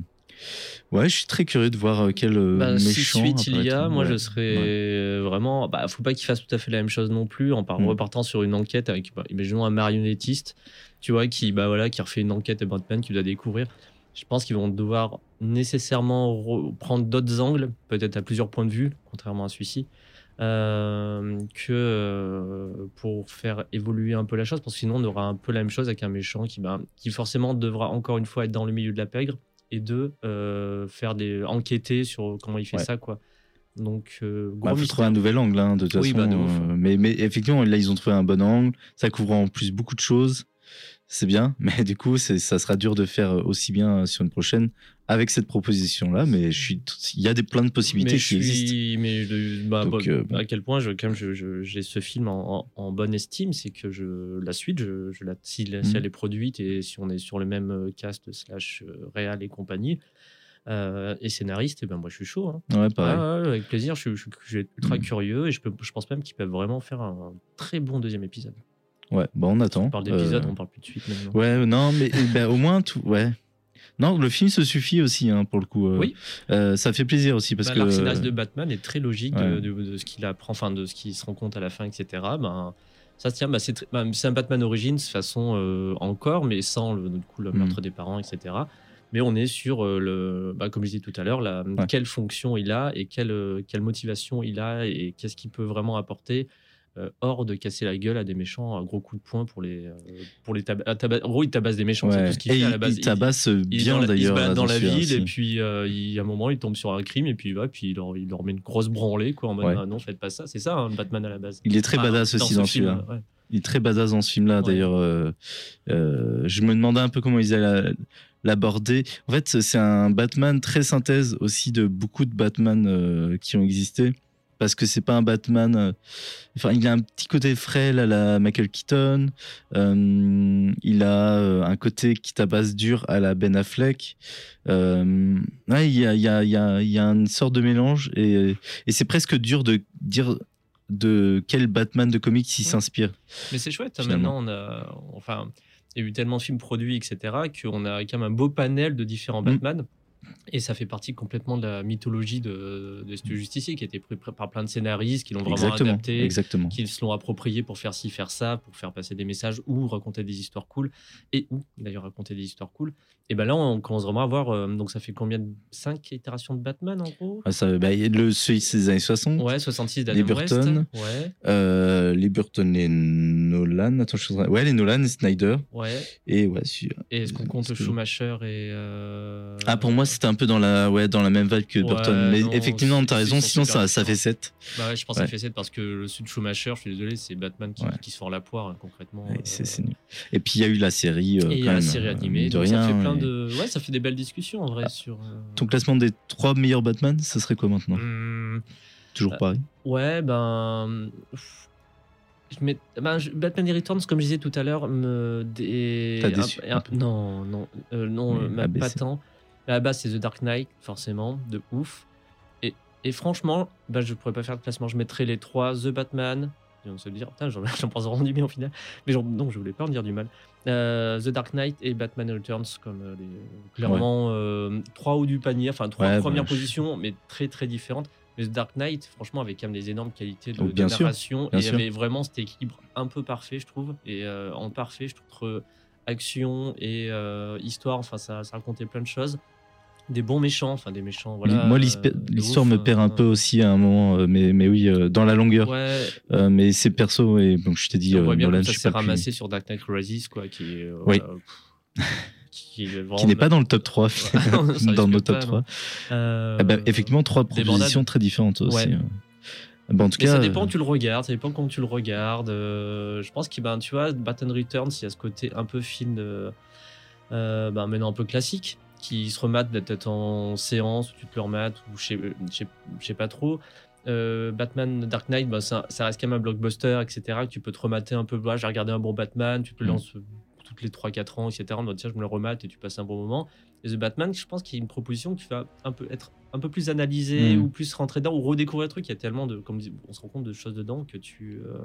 ouais, je suis très curieux de voir euh, quel euh, Bah, si méchant. suite il y a, moi Ouais. je serais Ouais. euh, vraiment. Bah, faut pas qu'il fasse tout à fait la même chose non plus en par- Mm. repartant sur une enquête avec, bah, imaginons un marionnettiste, tu vois, qui, bah, voilà, qui refait une enquête à Batman, qui doit découvrir. Je pense qu'ils vont devoir nécessairement re- prendre d'autres angles, peut-être à plusieurs points de vue, contrairement à celui-ci, euh, que euh, pour faire évoluer un peu la chose, parce que sinon on aura un peu la même chose avec un méchant qui, bah, qui forcément devra encore une fois être dans le milieu de la pègre et de euh, faire des enquêter sur comment il fait Ouais. ça quoi. Donc euh, Bah, faut trouver un nouvel angle, hein, de toute Oui, façon. bah, de euh, mais, mais effectivement, là, ils ont trouvé un bon angle. Ça couvre en plus beaucoup de choses. C'est bien. Mais du coup, ça sera dur de faire aussi bien sur une prochaine avec cette proposition-là. Mais je suis, tout- il y a des plein de possibilités mais qui je existent. suis, mais je- bah, Donc, euh, à quel point je, quand j'ai ce film en, en- en bonne estime, c'est que je, la suite, je, je la, si, Mhm. elle est produite et si on est sur le même euh, cast slash euh, réal et compagnie euh, et scénariste, et ben moi je suis chaud. hein. Ouais, pareil. Ah ouais, avec plaisir, je, suis ultra Mhm. curieux et je, peux, je pense même qu'ils peuvent vraiment faire un très bon deuxième épisode. Ouais, bon, on attend. On parle d'épisode, Euh, on parle plus de suite maintenant. Ouais, non, mais ben, au moins, tout. Ouais. Non, le film se suffit aussi, hein, pour le coup. euh. Oui. Euh, ça fait plaisir aussi parce Bah, que. L'arc scénariste de Batman est très logique de, Ouais. de- de ce qu'il apprend, enfin de ce qu'il se rend compte à la fin, etc. Ben, ça tient, bah, c'est bah, un Batman Origins façon euh, encore, mais sans le, coup, le Mm. meurtre des parents, etc. Mais on est sur euh, le, bah, comme je disais tout à l'heure, Ouais. quelle fonction il a et quelle, euh, quelle motivation il a et qu'est-ce qu'il peut vraiment apporter. Euh, hors de casser la gueule à des méchants à gros coups de poing pour les euh, pour les taba- en gros il tabasse des méchants c'est Ouais. tout ce qu'il fait à la base il tabasse bien il se d'ailleurs. là, dans la ville et puis euh, il, à un moment il tombe sur un crime et puis il va puis il leur, il leur met une grosse branlée quoi en mode Ouais. ah non faites pas ça c'est ça hein, Batman à la base Il est très Enfin, badass aussi ce dans film, celui-là. ouais. Il est très badass dans ce film-là. D'ailleurs, euh, euh, je me demandais un peu comment ils allaient la- l'aborder. En fait, c'est un Batman très synthèse aussi de beaucoup de Batman qui ont existé. Parce que c'est pas un Batman. euh, Enfin, il a un petit côté frêle à la Michael Keaton. Euh, il a euh, un côté qui tabasse dur à la Ben Affleck. Euh, ouais, il y a, il y, a, il y, a, il y a une sorte de mélange et, et c'est presque dur de dire de quel Batman de comics il s'inspire. mais c'est chouette hein, Finalement. maintenant on a enfin il y a eu tellement de films produits etc qu'on a quand même un beau panel de différents Mm. Batman et ça fait partie complètement de la mythologie de, de ce justicier qui a été pris par plein de scénaristes qui l'ont vraiment Exactement. adapté Exactement. qui se l'ont approprié pour faire ci, faire ça, pour faire passer des messages ou raconter des histoires cool, et ou d'ailleurs raconter des histoires cool. Et ben là, on commence vraiment à voir. euh, donc, ça fait combien de 5 itérations de Batman en gros? Ah, ça, bah, le, celui des années 60. Ouais, 66 Les d'Adam West. Burton. Ouais, Euh, les Burton, les Nolan. Attends, je Ouais, les Nolan et Snyder. ouais. Et ouais. Et est-ce qu'on compte Schumacher et. euh, Ah, pour moi, c'était un peu dans la, ouais, dans la même vibe que Ouais, Burton. Mais non, effectivement, t'as raison, sinon ça, ça fait différents. 7. Bah ouais, je pense Ouais. que ça fait 7 parce que le sud Schumacher, je suis désolé, c'est Batman qui, qui se fend la poire hein, concrètement. Euh, c'est c'est nul. Et puis, il y a eu la série. euh, Et y a la même, série euh, animée, de donc ça rien, fait plein et- de. Ouais, ça fait des belles discussions en vrai sur. euh, Ton classement des trois meilleurs Batman, ce serait quoi maintenant? Hum, Toujours Euh, pareil. Ouais, ben. Je mets, ben, je- Batman Returns, comme je disais tout à l'heure, me. Dé... T'as déçu, un- un peu. non, non, euh, non, pas tant. À la base, c'est The Dark Knight, forcément, de ouf. Et, et franchement, ben, je pourrais pas faire de classement. Je mettrais les trois The Batman. Et on se dire, putain, j'en pense vraiment du bien au final. Mais genre, non, je voulais pas en dire du mal. Euh, The Dark Knight et Batman Returns, comme euh, les- clairement euh, trois hauts du panier, enfin trois Ouais, premières bah, positions, mais très très différentes. Mais The Dark Knight, franchement, avait quand même des énormes qualités de, Oh, de bien sûr, narration. bien et il y sûr. avait vraiment cet équilibre un peu parfait, je trouve. Et euh, en parfait, je trouve, entre action et euh, histoire, enfin, ça, ça racontait plein de choses. Des bons méchants, enfin, des méchants, voilà. Moi, euh, l'histoire me perd un euh, peu aussi à un moment, euh, mais, mais oui, euh, dans la longueur. Ouais, Euh, mais ces persos, et donc je t'ai dit, on euh, voit bien Nolan, ça s'est pas ramassé sur Dark Knight Rises, quoi, qui est. euh, Oui. pff, qui, plus- n'est pas dans le top 3, Ça dans nos pas, top non. 3. Euh, Ah bah, effectivement, trois propositions très différentes aussi. Ouais. euh. Bah, en tout Mais cas, ça dépend euh, où tu le regardes, ça dépend comment tu le regardes. euh, je pense que ben, tu vois, Batman Returns, il y a ce côté un peu film euh, ben, maintenant un peu classique, qui se remate peut-être en séance, où tu te le remates, ou je sais, je sais, pas trop. Euh, Batman Dark Knight, ben, ça, ça reste quand même un blockbuster, etc. Que tu peux te remater un peu. Voilà, j'ai regardé un bon Batman, tu te le Mm. lances toutes les 3-4 ans, etc. Mode, tiens, je me le remate et tu passes un bon moment. Et The Batman, je pense qu'il y a une proposition qui va un peu être un peu plus analysée Mm. ou plus rentrer dedans ou redécouvrir le truc. Il y a tellement de, comme on se rend compte de choses dedans que tu euh,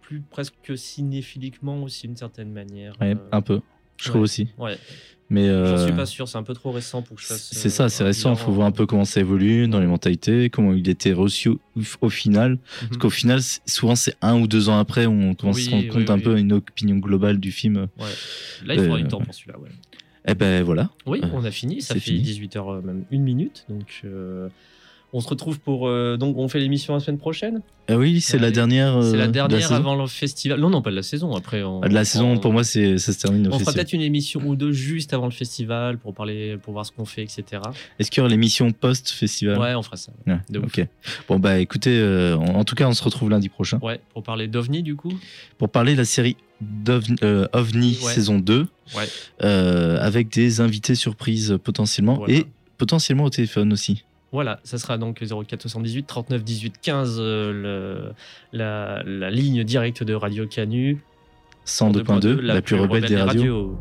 plus presque cinéphiliquement aussi d'une certaine manière. ouais, euh, un peu. Je trouve aussi. ouais. Mais J'en euh, suis pas sûr, c'est un peu trop récent pour que je fasse. c'est euh, ça, c'est un récent. Il faut voir un peu comment ça évolue dans les mentalités, comment il était reçu au, final. Parce Mhm. qu'au final, c'est- souvent, c'est un ou deux ans après où on commence à se Oui, rendre compte oui, un peu une opinion globale du film. Ouais. Là, il faudra Euh, du temps pour celui-là. Ouais. Eh ben voilà. Oui, Euh, on a fini. Ça c'est fait fini. 18h, même une minute. Donc, euh, on se retrouve pour. euh, donc, on fait l'émission la semaine prochaine. Ah oui, c'est la dernière. C'est euh, la de dernière avant le festival. Non, non, pas de la saison. Après, on, Ah, De la saison, on- pour moi, c'est ça se termine On fera peut-être une émission ou deux juste avant le festival pour parler, pour voir ce qu'on fait, etc. Est-ce qu'il y aura l'émission post-festival? Ouais, on fera ça. Ouais, de ouf. ok. Bon bah écoutez, euh, en, en tout cas, on se retrouve lundi prochain Ouais, pour parler d'OVNI du coup. pour parler de la série d'OVNI euh, OVNI Ouais. saison 2 Ouais. euh, avec des invités surprises potentiellement Voilà. et potentiellement au téléphone aussi. Voilà, ça sera donc 0478 39 18 15, euh, le- la, la ligne directe de Radio Canu. 102.2, la, plus rebelle des radios.